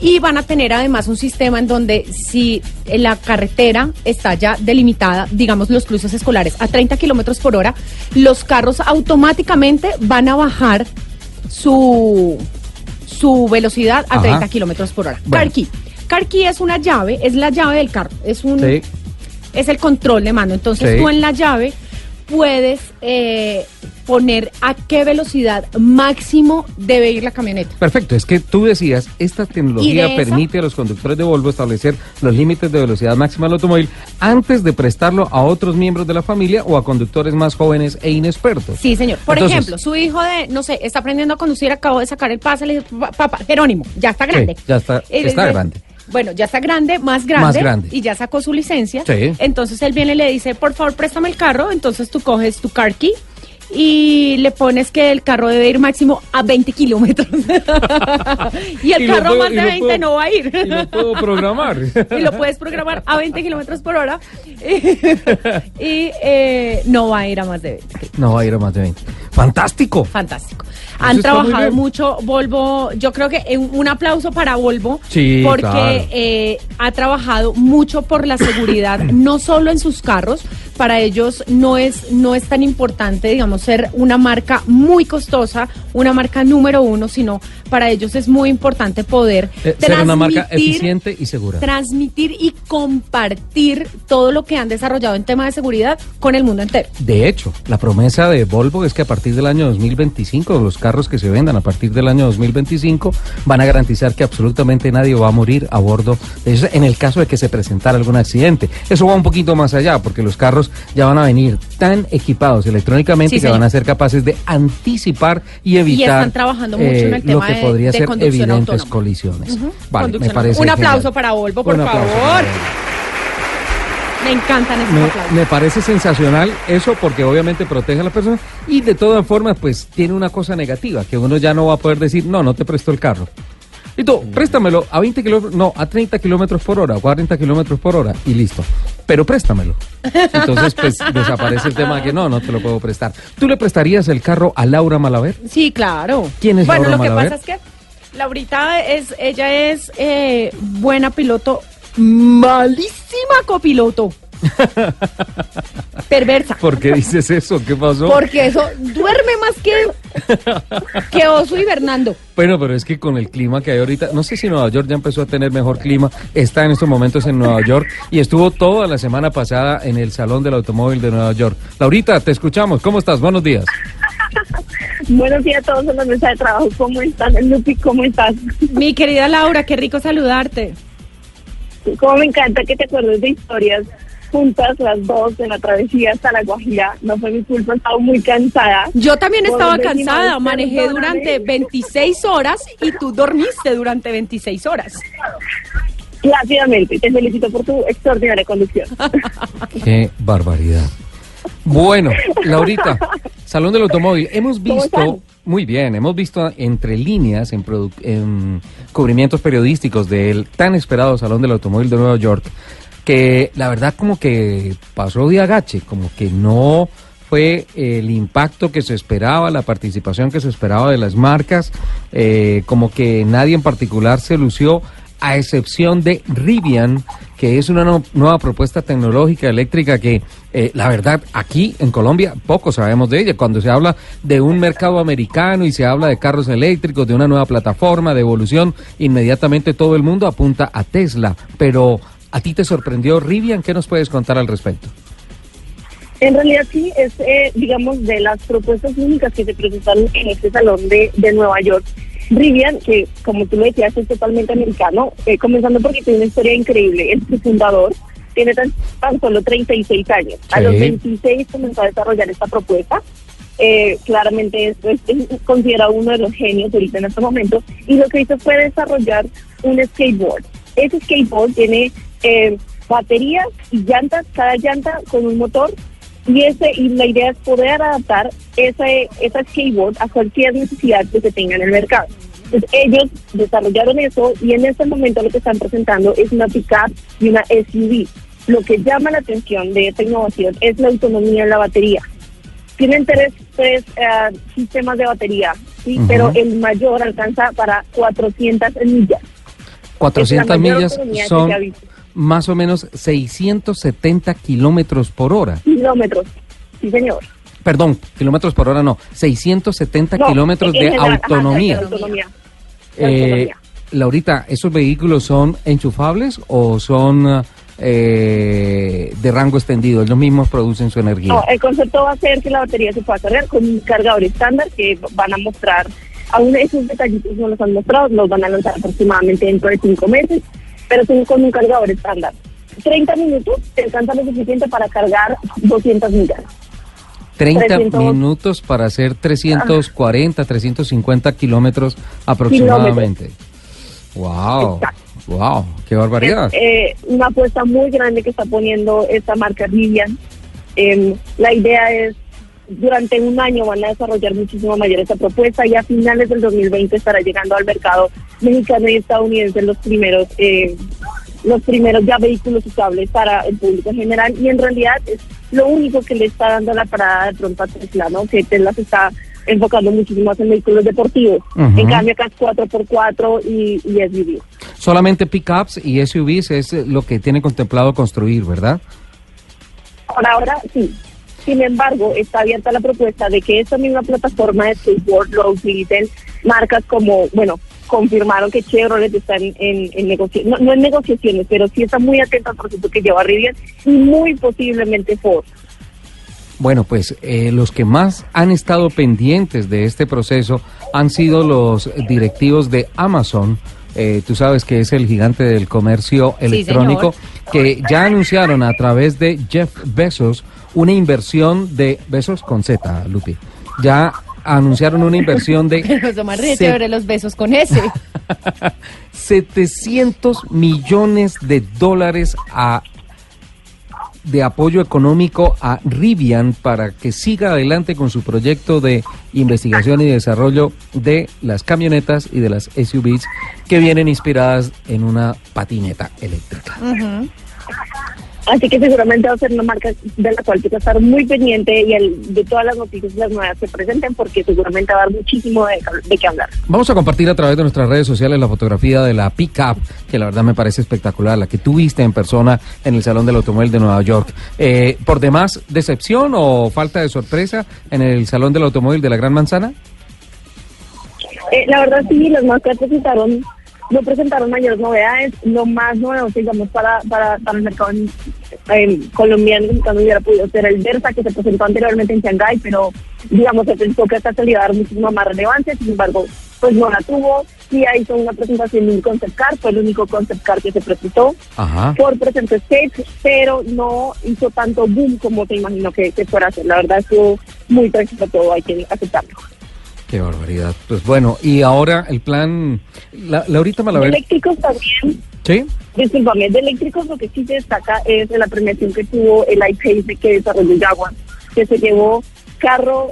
Y van a tener además un sistema en donde si la carretera está ya delimitada, digamos los cruces escolares, a 30 kilómetros por hora, los carros automáticamente van a bajar su, su velocidad a Ajá. 30 kilómetros por hora. Bueno. Car Key. Car Key es una llave, es la llave del carro. Es un, Sí. es el control de mando. Entonces Sí. tú en la llave puedes eh, poner a qué velocidad máximo debe ir la camioneta. Perfecto, es que tú decías, esta tecnología de permite a los conductores de Volvo establecer los límites de velocidad máxima del automóvil antes de prestarlo a otros miembros de la familia o a conductores más jóvenes e inexpertos. Sí, señor. Por Entonces- ejemplo, su hijo de, no sé, está aprendiendo a conducir, acabó de sacar el pase, le dice, "Pa- papá, Jerónimo, ya está grande. Sí, ya está- está grande. Bueno, ya está grande, más grande, Más grande. y ya sacó su licencia. Sí. Entonces él viene y le dice, por favor, préstame el carro. Entonces tú coges tu car key y le pones que el carro debe ir máximo a 20 kilómetros. [laughs] y el Y carro puedo- más de lo 20 puedo- no va a ir. Y lo puedo programar. [laughs] y lo puedes programar a 20 kilómetros por hora [laughs] y eh, no va a ir a más de 20. No va a ir a más de 20. ¡Fantástico! Fantástico. Han trabajado mucho Volvo, yo creo que eh, un aplauso para Volvo Sí, porque claro. eh, ha trabajado mucho por la seguridad, [clears throat] no solo en sus carros, para ellos no es no es tan importante, digamos, ser una marca muy costosa, una marca número uno, sino para ellos es muy importante poder Eh, ser una marca transmitir- eficiente y segura. transmitir y compartir todo lo que han desarrollado en tema de seguridad con el mundo entero. De hecho, la promesa de Volvo es que a partir del año 2025, los carros que se vendan a partir del año 2025 van a garantizar que absolutamente nadie va a morir a bordo de ellos en el caso de que se presentara algún accidente. Eso va un poquito más allá, porque los carros ya van a venir tan equipados electrónicamente Sí, que van a ser capaces de anticipar y evitar están trabajando mucho en el lo tema que de- podría de ser evidentes autónoma. colisiones. Vale, me parece. Un aplauso genial. para Volvo, por Un favor. Me encantan esos Me, aplausos. me parece sensacional eso porque obviamente protege a la persona y de todas formas pues tiene una cosa negativa que uno ya no va a poder decir no, no te presto el carro. Y tú, préstamelo a 20 kilómetros, no, a 30 kilómetros por hora, 40 kilómetros por hora y listo. Pero préstamelo. Entonces pues [laughs] desaparece el tema de que no, no te lo puedo prestar. ¿Tú le prestarías el carro a Laura Malaver? Sí, claro. ¿Quién es Bueno, Laura lo que Malaver? pasa es que Laurita es, ella es eh, buena piloto, malísima copiloto. [laughs] Perversa. ¿Por qué dices eso? ¿Qué pasó? Porque eso duerme más que, que oso hibernando. Bueno, pero es que con el clima que hay ahorita, no sé si Nueva York ya empezó a tener mejor clima, está en estos momentos en Nueva York y estuvo toda la semana pasada en el Salón del Automóvil de Nueva York. Laurita, te escuchamos, ¿cómo estás? Buenos días. [laughs] Buenos días a todos en la mesa de trabajo. ¿Cómo están? Lupi, ¿cómo estás? Mi querida Laura, qué rico saludarte. Como me encanta que te acuerdes de historias juntas las dos en la travesía hasta la Guajira. No fue mi culpa, estaba muy cansada. Yo también estaba cansada, manejé perdóname. durante 26 horas y tú dormiste durante 26 horas. Plácidamente, te felicito por tu extraordinaria conducción. [laughs] Qué barbaridad. Bueno, Laurita, Salón del Automóvil, hemos ¿Cómo visto, muy bien, hemos visto entre líneas en, produ- en cubrimientos periodísticos del tan esperado Salón del Automóvil de Nueva York, que la verdad como que pasó de agache, como que no fue el impacto que se esperaba, la participación que se esperaba de las marcas, eh, como que nadie en particular se lució, a excepción de Rivian, que es una nueva propuesta tecnológica eléctrica que, eh, la verdad, aquí en Colombia poco sabemos de ella. Cuando se habla de un mercado americano y se habla de carros eléctricos, de una nueva plataforma, de evolución, inmediatamente todo el mundo apunta a Tesla. Pero, ¿a ti te sorprendió Rivian? ¿Qué nos puedes contar al respecto? En realidad sí, es, eh, digamos, de las propuestas únicas que se presentaron en este salón de Nueva York. Rivian, que como tú lo decías, es totalmente americano, eh, comenzando porque tiene una historia increíble. Es su fundador tiene tan, tan solo 36 años. A los 26 comenzó a desarrollar esta propuesta. Eh, claramente es, es- es considerado uno de los genios ahorita en este momento. Y lo que hizo fue desarrollar un skateboard. Ese skateboard tiene eh, baterías y llantas, cada llanta con un motor. Y, ese, y la idea es poder adaptar ese, ese skateboard a cualquier necesidad que se tenga en el mercado. Entonces, ellos desarrollaron eso y en este momento lo que están presentando es una pickup y una SUV. Lo que llama la atención de esta innovación es la autonomía en la batería. Tienen tres, tres eh, sistemas de batería, ¿sí? Ujú. pero el mayor alcanza para 400 millas. 400 Es la mayor millas son. Más o menos 670 kilómetros por hora. Kilómetros, sí señor. Perdón, kilómetros por hora no, 670 No, kilómetros de general, ajá, autonomía. de autonomía. De Eh, autonomía. Laurita, ¿esos vehículos son enchufables o son eh, de rango extendido? Ellos mismos producen su energía. No, el concepto va a ser que la batería se pueda cargar con un cargador estándar que van a mostrar, aún esos detallitos no los han mostrado, los van a lanzar aproximadamente dentro de cinco meses, pero con un cargador estándar. 30 minutos te alcanza lo suficiente para cargar 200 millas. 30 300. minutos para hacer 340, 350 kilómetros aproximadamente. Wow, wow, qué barbaridad. Eh, una apuesta muy grande que está poniendo esta marca Rivian. Em, la idea es, durante un año van a desarrollar muchísimo mayor esta propuesta y a finales del 2020 estará llegando al mercado mexicano y estadounidense los primeros eh, los primeros ya vehículos usables para el público en general y en realidad es lo único que le está dando la parada de pronto a Tesla, ¿no? Que Tesla se está enfocando muchísimo más en vehículos deportivos. Ujú. En cambio acá es 4x4 y, y SUV. Solamente pickups y SUVs es lo que tiene contemplado construir, ¿verdad? Por ahora sí. Sin embargo, está abierta la propuesta de que esta misma plataforma de skateboard lo utilicen marcas como, bueno, confirmaron que Chevrolet está en, en, negociaciones, no, en negociaciones, pero sí está muy atento al proceso que lleva Rivian y muy posiblemente Ford. Bueno, pues eh, los que más han estado pendientes de este proceso han sido los directivos de Amazon. Eh, tú sabes que es el gigante del comercio Sí, electrónico, que ya anunciaron a través de Jeff Bezos una inversión de Bezos con Z, Lupi. Ya anunciaron una inversión de [laughs] Pero más se- los besos con ese. [laughs] 700 millones de dólares a de apoyo económico a Rivian para que siga adelante con su proyecto de investigación y desarrollo de las camionetas y de las SUVs que vienen inspiradas en una patineta eléctrica. Así que seguramente va a ser una marca de la cual hay que estar muy pendiente y el- de todas las noticias las nuevas que presenten porque seguramente va a dar muchísimo de, de qué hablar. Vamos a compartir a través de nuestras redes sociales la fotografía de la pickup, que la verdad me parece espectacular, la que tuviste en persona en el Salón del Automóvil de Nueva York. Eh, ¿Por demás decepción o falta de sorpresa en el Salón del Automóvil de la Gran Manzana? Eh, la verdad sí, las marcas presentaron, no presentaron mayores novedades. Lo más novedoso, digamos, para, para, para el mercado eh, colombiano, mexicano hubiera podido ser el Versa, que se presentó anteriormente en Shanghái, pero digamos, se pensó que esta salida a dar muchísima más relevancia, sin embargo, pues no la tuvo. Sí hizo una presentación de un concept car, fue el único concept car que se presentó. Ajá. Por presentó Stage, pero no hizo tanto boom como te imagino que, que fuera a hacer. La verdad estuvo muy tranquilo todo, hay que aceptarlo. Qué barbaridad. Pues bueno, y ahora el plan. La, Laurita Malaver. eléctricos también, ¿Sí? discúlpame, de eléctricos lo que sí se destaca es la premiación que tuvo el iPace que desarrolló Jaguar, que se llevó carro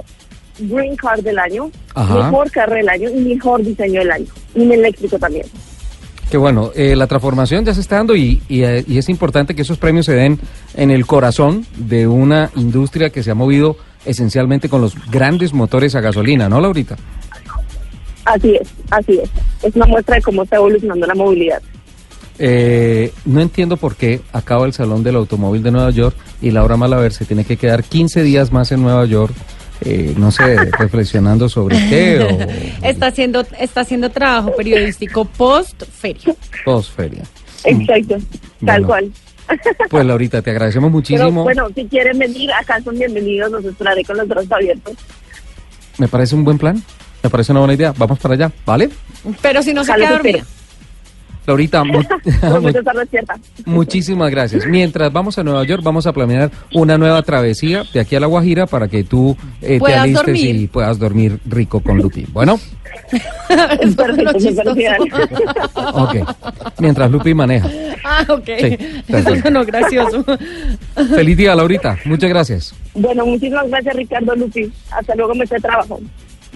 Green Car del año, Ajá. mejor carro del año y mejor diseño del año, y un eléctrico también. Qué bueno. eh, la transformación ya se está dando y, y, eh, y es importante que esos premios se den en el corazón de una industria que se ha movido esencialmente con los grandes motores a gasolina, ¿no, Laurita? Así es, así es. Es una muestra de cómo está evolucionando la movilidad. Eh, no entiendo por qué acaba el Salón del Automóvil de Nueva York y Laura Malaver se tiene que quedar 15 días más en Nueva York, eh, no sé, [laughs] reflexionando sobre qué o Está haciendo, está haciendo trabajo periodístico post feria. posferia. Exacto, tal Bueno. cual. Pues Laurita, te agradecemos Pero muchísimo. bueno, si quieren venir, acá son bienvenidos, los esperaré con los brazos abiertos. Me parece un buen plan, me parece una buena idea. Vamos para allá, ¿vale? Pero si no se queda dormida. Laurita, mu- [laughs] [laughs] muchísimas gracias. Mientras vamos a Nueva York, vamos a planear una nueva travesía de aquí a La Guajira para que tú eh, te alistes dormir. y puedas dormir rico con Lupi. Bueno, [laughs] Perfecto, ok. Mientras Lupi maneja. Ah, ok. Sí, Eso perfecto. sonó gracioso. Feliz día, Laurita. Muchas gracias. Bueno, muchísimas gracias, Ricardo Lupi. Hasta luego, me trabajo.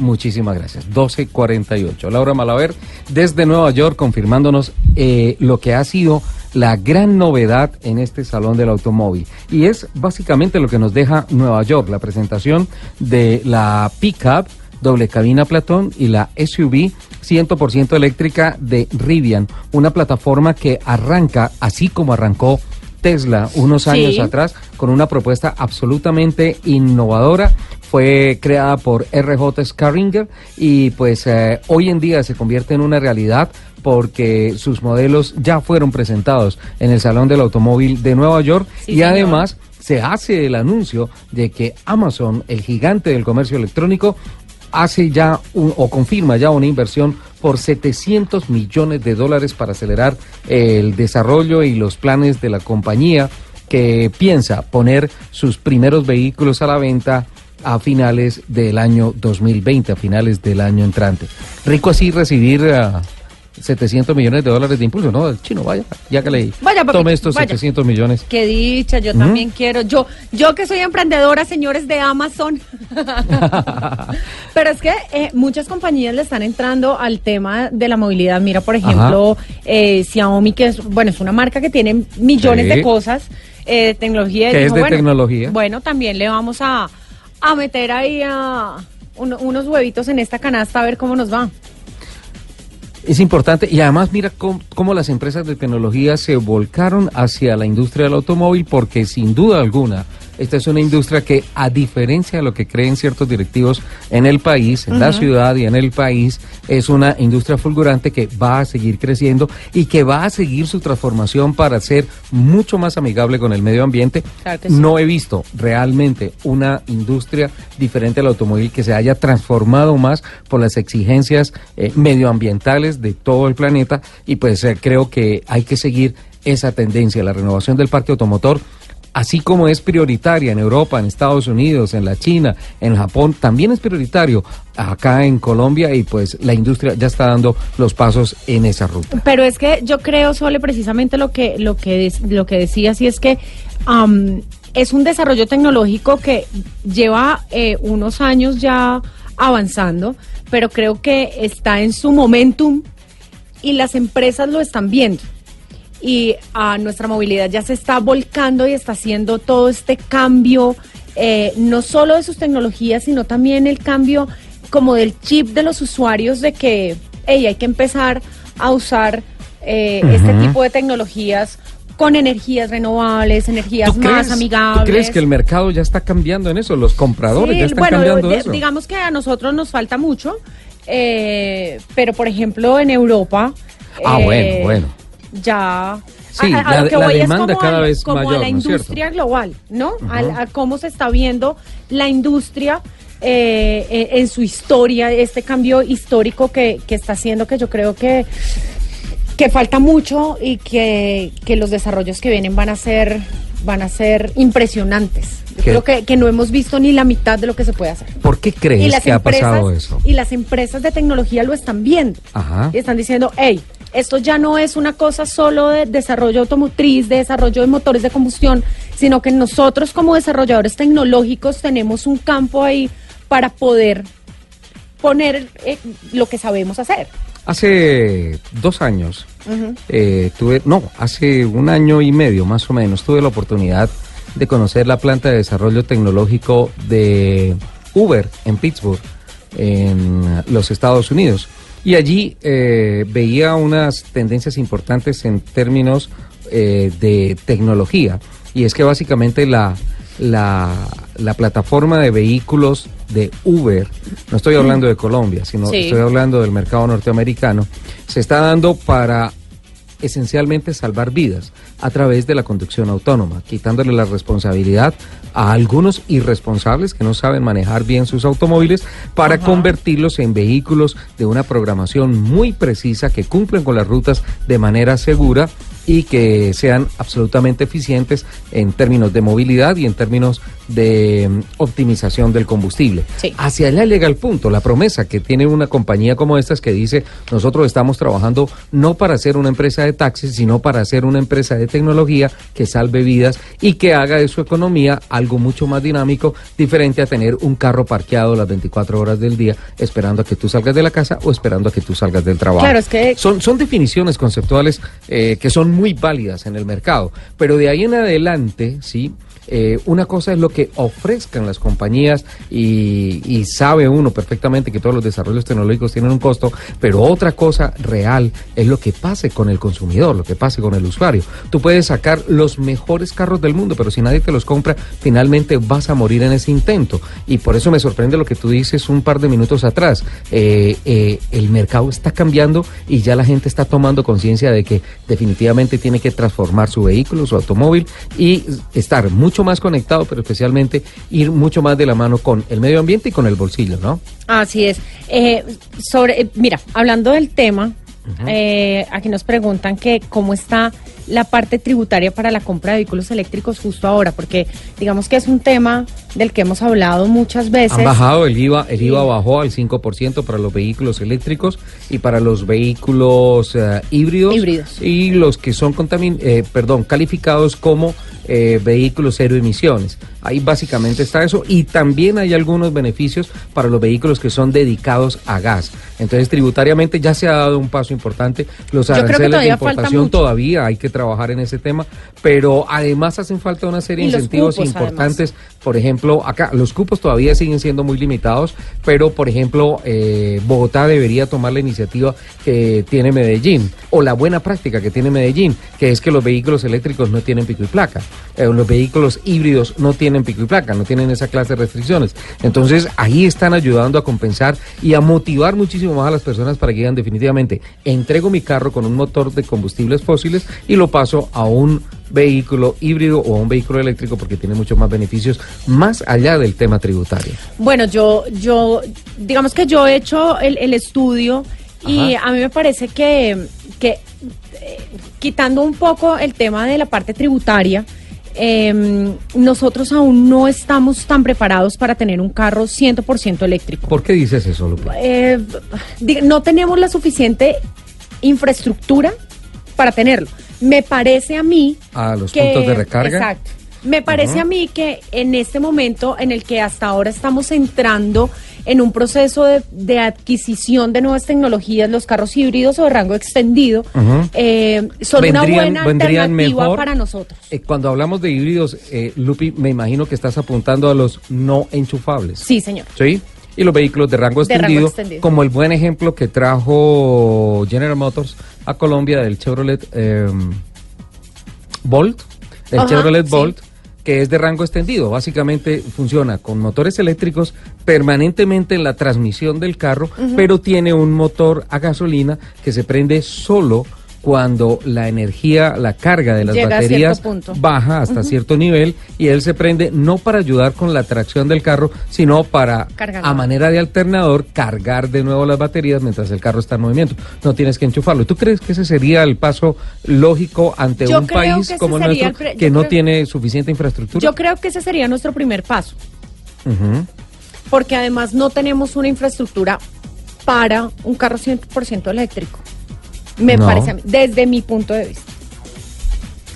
Muchísimas gracias. 1248. Laura Malaver desde Nueva York confirmándonos eh, lo que ha sido la gran novedad en este Salón del Automóvil. Y es básicamente lo que nos deja Nueva York, la presentación de la pickup doble cabina Platón y la SUV 100% eléctrica de Rivian, una plataforma que arranca así como arrancó Tesla unos años Sí. atrás con una propuesta absolutamente innovadora. Fue creada por RJ Scarringer y pues eh, hoy en día se convierte en una realidad porque sus modelos ya fueron presentados en el Salón del Automóvil de Nueva York Sí, y señor. además se hace el anuncio de que Amazon, el gigante del comercio electrónico, hace ya un- o confirma ya una inversión por 700 millones de dólares para acelerar el desarrollo y los planes de la compañía que piensa poner sus primeros vehículos a la venta a finales del año 2020, a finales del año entrante. Rico así recibir ah, 700 millones de dólares de impulso, ¿no? El chino, vaya, ya que le Vaya, papito, tome estos vaya. 700 millones. Qué dicha, yo también quiero. Yo, yo que soy emprendedora, señores de Amazon. [laughs] Pero es que eh, muchas compañías le están entrando al tema de la movilidad. Mira, por ejemplo, eh, Xiaomi, que es, bueno, es una marca que tiene millones Sí. de cosas, eh, tecnología. y Que es de bueno, tecnología. Bueno, también le vamos a, a meter ahí a uno- unos huevitos en esta canasta a ver cómo nos va. Es importante. Y además mira cómo, cómo las empresas de tecnología se volcaron hacia la industria del automóvil porque sin duda alguna esta es una industria que a diferencia de lo que creen ciertos directivos en el país, en la ciudad y en el país, es una industria fulgurante que va a seguir creciendo y que va a seguir su transformación para ser mucho más amigable con el medio ambiente. Claro que sí. No he visto realmente una industria diferente al automóvil que se haya transformado más por las exigencias eh, medioambientales de todo el planeta y pues eh, creo que hay que seguir esa tendencia, la renovación del parque automotor. Así como es prioritaria en Europa, en Estados Unidos, en la China, en Japón, también es prioritario acá en Colombia y pues la industria ya está dando los pasos en esa ruta. Pero es que yo creo, Sole, precisamente lo que, lo que, lo que decías, y es que am, es un desarrollo tecnológico que lleva eh, unos años ya avanzando, pero creo que está en su momentum y las empresas lo están viendo. Y a nuestra movilidad ya se está volcando y está haciendo todo este cambio, eh, no solo de sus tecnologías, sino también el cambio como del chip de los usuarios de que hey, hay que empezar a usar eh, este tipo de tecnologías con energías renovables, energías ¿Tú más amigables. ¿Tú crees que el mercado ya está cambiando en eso? Los compradores Sí, ya están bueno, cambiando de- eso. digamos que a nosotros nos falta mucho, eh, pero por ejemplo en Europa. Ah, eh, bueno, bueno. Ya. Sí, a- a la- lo que la voy es como cada a- vez como mayor, a la industria global, ¿no? A, cómo se está viendo la industria eh, eh, en su historia, este cambio histórico que, que está haciendo que yo creo que que falta mucho y que, que los desarrollos que vienen van a ser van a ser impresionantes. Yo ¿Qué? creo que, que no hemos visto ni la mitad de lo que se puede hacer. ¿Por qué crees que ha empresas pasado eso? y las empresas de tecnología lo están viendo Ajá. y están diciendo, hey, esto ya no es una cosa solo de desarrollo automotriz, de desarrollo de motores de combustión, sino que nosotros como desarrolladores tecnológicos tenemos un campo ahí para poder poner eh, lo que sabemos hacer. Hace dos años, eh, tuve, no, hace un año y medio más o menos, tuve la oportunidad de conocer la planta de desarrollo tecnológico de Uber en Pittsburgh, en los Estados Unidos. Y allí eh, veía unas tendencias importantes en términos eh, de tecnología. Y es que básicamente la, la, la plataforma de vehículos de Uber, no estoy hablando de Colombia, sino Sí. estoy hablando del mercado norteamericano, se está dando para esencialmente salvar vidas a través de la conducción autónoma, quitándole la responsabilidad a algunos irresponsables que no saben manejar bien sus automóviles para convertirlos en vehículos de una programación muy precisa que cumplen con las rutas de manera segura y que sean absolutamente eficientes en términos de movilidad y en términos de mm, optimización del combustible. Sí. Hacia allá llega el punto, la promesa que tiene una compañía como estas que dice, nosotros estamos trabajando no para ser una empresa de taxis, sino para ser una empresa de tecnología que salve vidas y que haga de su economía algo mucho más dinámico, diferente a tener un carro parqueado las 24 horas del día esperando a que tú salgas de la casa o esperando a que tú salgas del trabajo. Claro, es que- Son, son definiciones conceptuales eh, que son muy válidas en el mercado, pero de ahí en adelante, sí. Eh, una cosa es lo que ofrezcan las compañías y, sabe uno perfectamente que todos los desarrollos tecnológicos tienen un costo, pero otra cosa real es lo que pase con el consumidor, lo que pase con el usuario. Tú puedes sacar los mejores carros del mundo, pero si nadie te los compra, finalmente vas a morir en ese intento. Y por eso me sorprende lo que tú dices un par de minutos atrás. Eh, eh, el mercado está cambiando y ya la gente está tomando conciencia de que definitivamente tiene que transformar su vehículo, su automóvil y estar mucho más conectado, pero especialmente ir mucho más de la mano con el medio ambiente y con el bolsillo, ¿no? Así es. Eh, sobre, eh, mira, hablando del tema, eh, aquí nos preguntan que cómo está la parte tributaria para la compra de vehículos eléctricos justo ahora, porque digamos que es un tema del que hemos hablado muchas veces. Han bajado el IVA, el. IVA bajó al 5% para los vehículos eléctricos y para los vehículos eh, híbridos, Híbridos. y los que son contamin eh, perdón, calificados como eh, vehículos cero emisiones. Ahí básicamente está eso y también hay algunos beneficios para los vehículos que son dedicados a gas. Entonces tributariamente ya se ha dado un paso importante. Los Yo aranceles de importación todavía hay que trabajar en ese tema, pero además hacen falta una serie de incentivos cupos, importantes por ejemplo, acá los cupos todavía siguen siendo muy limitados, pero por ejemplo, eh, Bogotá debería tomar la iniciativa que tiene Medellín, o la buena práctica que tiene Medellín, que es que los vehículos eléctricos no tienen pico y placa, eh, los vehículos híbridos no tienen pico y placa, no tienen esa clase de restricciones. Entonces, ahí están ayudando a compensar y a motivar muchísimo más a las personas para que digan definitivamente, entrego mi carro con un motor de combustibles fósiles y lo paso a un vehículo híbrido o a un vehículo eléctrico porque tiene muchos más beneficios más allá del tema tributario. Bueno, yo, yo, digamos que yo he hecho el, el estudio y a mí me parece que, que eh, quitando un poco el tema de la parte tributaria, em, nosotros aún no estamos tan preparados para tener un carro 100% eléctrico. ¿Por qué dices eso, Lupe? Eh, no tenemos la suficiente infraestructura para tenerlo. Me parece a mí A los que- puntos de recarga. Exacto. Me parece a mí que en este momento en el que hasta ahora estamos entrando en un proceso de, de adquisición de nuevas tecnologías, los carros híbridos o de rango extendido, Ujú. eh, son una Vendrían- buena vendrían alternativa mejor. para nosotros. Eh, cuando hablamos de híbridos, eh, Lupi, me imagino que estás apuntando a los no enchufables. Sí, señor. ¿Sí? Y los vehículos de rango De rango extendido, como el buen ejemplo que trajo General Motors a Colombia del Chevrolet eh, Bolt, el Ajá, Chevrolet sí. Que es de rango extendido. Básicamente funciona con motores eléctricos permanentemente en la transmisión del carro, pero tiene un motor a gasolina que se prende solo cuando la energía, la carga de las Llega baterías baja hasta cierto nivel y él se prende no para ayudar con la tracción del carro, sino para a manera de alternador cargar de nuevo las baterías mientras el carro está en movimiento. No tienes que enchufarlo. ¿Tú crees que ese sería el paso lógico ante Yo un país como el nuestro el que no creo- tiene suficiente infraestructura? Yo creo que ese sería nuestro primer paso, porque además no tenemos una infraestructura para un carro 100% eléctrico. Me No. parece a mí, desde mi punto de vista.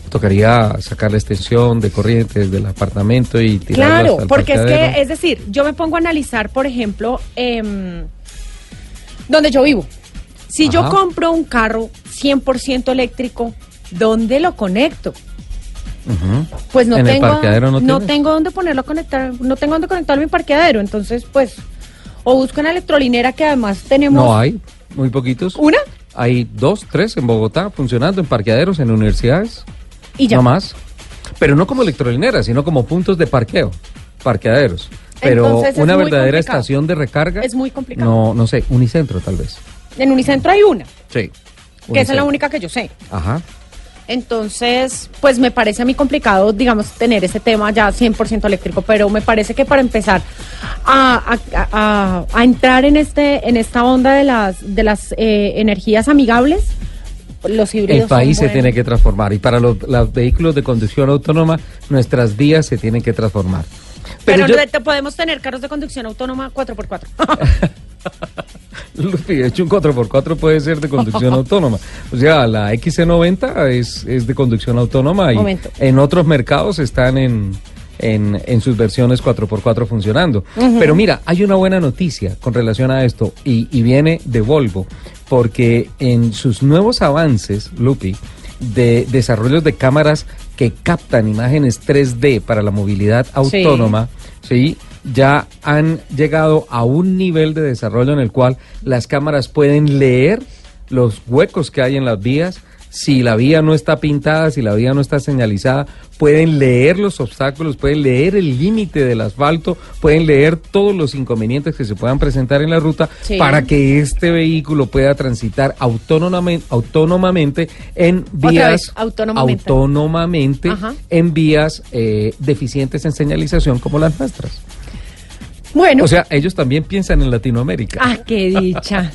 Tocaría sacar la extensión de corriente desde el apartamento y tirarlo Claro, hasta el porque es que, es decir, yo me pongo a analizar, por ejemplo, em, donde yo vivo. Si yo compro un carro 100% eléctrico, ¿dónde lo conecto? Pues no ¿En el tengo, parqueadero no tienes? tengo dónde ponerlo a conectar, no tengo dónde conectarlo en mi parqueadero, entonces pues o busco una electrolinera que además tenemos No hay, muy poquitos. una Hay dos, tres en Bogotá funcionando en parqueaderos, en universidades. y ya. No más. Pero no como electrolineras, sino como puntos de parqueo, parqueaderos. Pero Entonces una verdadera complicado. estación de recarga. Es muy complicado. No, no sé, Unicentro tal vez. En Unicentro hay una. Sí. que esa es la única que yo sé. Ajá. Entonces, pues me parece a mí complicado, digamos, tener ese tema ya 100% eléctrico, pero me parece que para empezar a, a- a- a entrar en este en esta onda de las de las eh, energías amigables, los híbridos El país se tiene que transformar y para los, los vehículos de conducción autónoma, nuestras vías se tienen que transformar. Pero, yo- te- podemos tener carros de conducción autónoma 4x4. [laughs] [laughs] Lupi, de hecho un 4x4 puede ser de conducción [laughs] autónoma. O sea, la XC90 es, es de conducción autónoma y Momento. en otros mercados están en, en, en sus versiones 4x4 funcionando. Pero mira, hay una buena noticia con relación a esto y, y viene de Volvo, porque en sus nuevos avances, Lupi, de desarrollos de cámaras que captan imágenes 3D para la movilidad autónoma, ¿sí? ya han llegado a un nivel de desarrollo en el cual las cámaras pueden leer los huecos que hay en las vías. Si la vía no está pintada, si la vía no está señalizada, pueden leer los obstáculos, pueden leer el límite del asfalto, pueden leer todos los inconvenientes que se puedan presentar en la ruta Sí. para que este vehículo pueda transitar autónomamente, autónomamente en vías autónomamente. autónomamente en vías eh, deficientes en señalización como las nuestras. Bueno. O sea, ellos también piensan en Latinoamérica. Ah, qué dicha.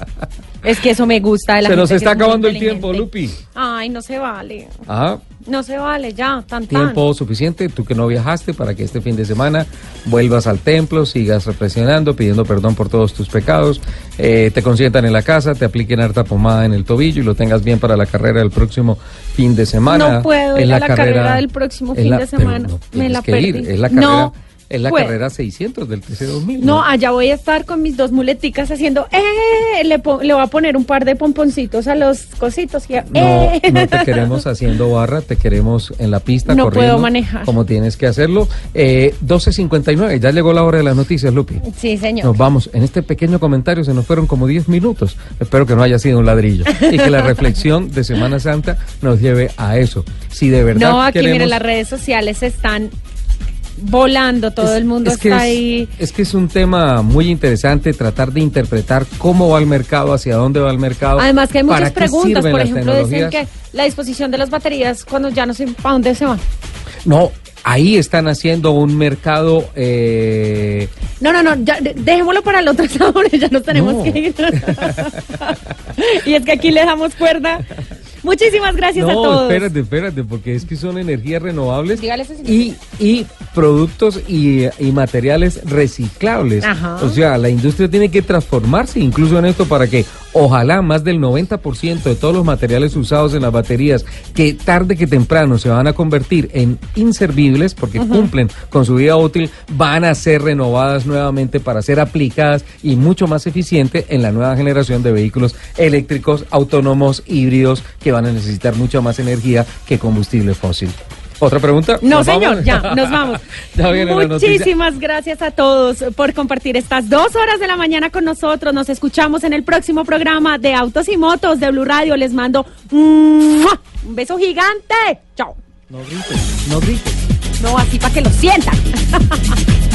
es que eso me gusta de la Se nos gente está acabando el tiempo, Lupi. Ay, no se vale. Ah, No se vale, ya, tan tan. tiempo suficiente, tú que no viajaste, para que este fin de semana vuelvas al templo, sigas reflexionando, pidiendo perdón por todos tus pecados, eh, te consientan en la casa, te apliquen harta pomada en el tobillo y lo tengas bien para la carrera del próximo fin de semana. No puedo ir a la carrera del próximo fin la- de semana. no Me tienes la que perdí. ir, es la carrera, No es la puedo. carrera 600 del TC2000. No, allá voy a estar con mis dos muleticas haciendo, ¡eh! Le, le voy a poner un par de pomponcitos a los cositos. Y, No, ¡eh! no te queremos haciendo barra, te queremos en la pista No corriendo. puedo manejar. Como tienes que hacerlo. Eh, 12.59, ya llegó la hora de las noticias, Lupi. Sí, señor. Nos vamos. En este pequeño comentario se nos fueron como 10 minutos. Espero que no haya sido un ladrillo. Y que la [laughs] reflexión de Semana Santa nos lleve a eso. Si de verdad no, aquí queremos... miren, las redes sociales están volando, todo el mundo es que está es- ahí. Es que es un tema muy interesante tratar de interpretar cómo va el mercado, hacia dónde va el mercado. Además que hay muchas preguntas, por ejemplo, dicen que la disposición de las baterías cuando ya no sé para dónde se van. No, ahí están haciendo un mercado... eh, No, no, no, ya, de- dejémoslo para el otro [laughs] sábado, ya nos tenemos No. que ir. [laughs] y es que aquí le damos cuerda. Muchísimas gracias a no, todos. espérate, espérate, porque es que son energías renovables y, y productos y, y materiales reciclables. Ajá. O sea, la industria tiene que transformarse incluso en esto para que ojalá más del 90% de todos los materiales usados en las baterías que tarde que temprano se van a convertir en inservibles porque cumplen con su vida útil, van a ser renovadas nuevamente para ser aplicadas y mucho más eficiente en la nueva generación de vehículos eléctricos, autónomos, híbridos, que van a necesitar mucha más energía que combustible fósil. ¿Otra pregunta? No, ¿Nos señor, vamos? ya, [laughs] nos vamos. Muchísimas gracias a todos por compartir estas dos horas de la mañana con nosotros. Nos escuchamos en el próximo programa de Autos y Motos de Blue Radio. Les mando un beso gigante. Chao. No grites, no grites. No, así para que lo sientan. [laughs]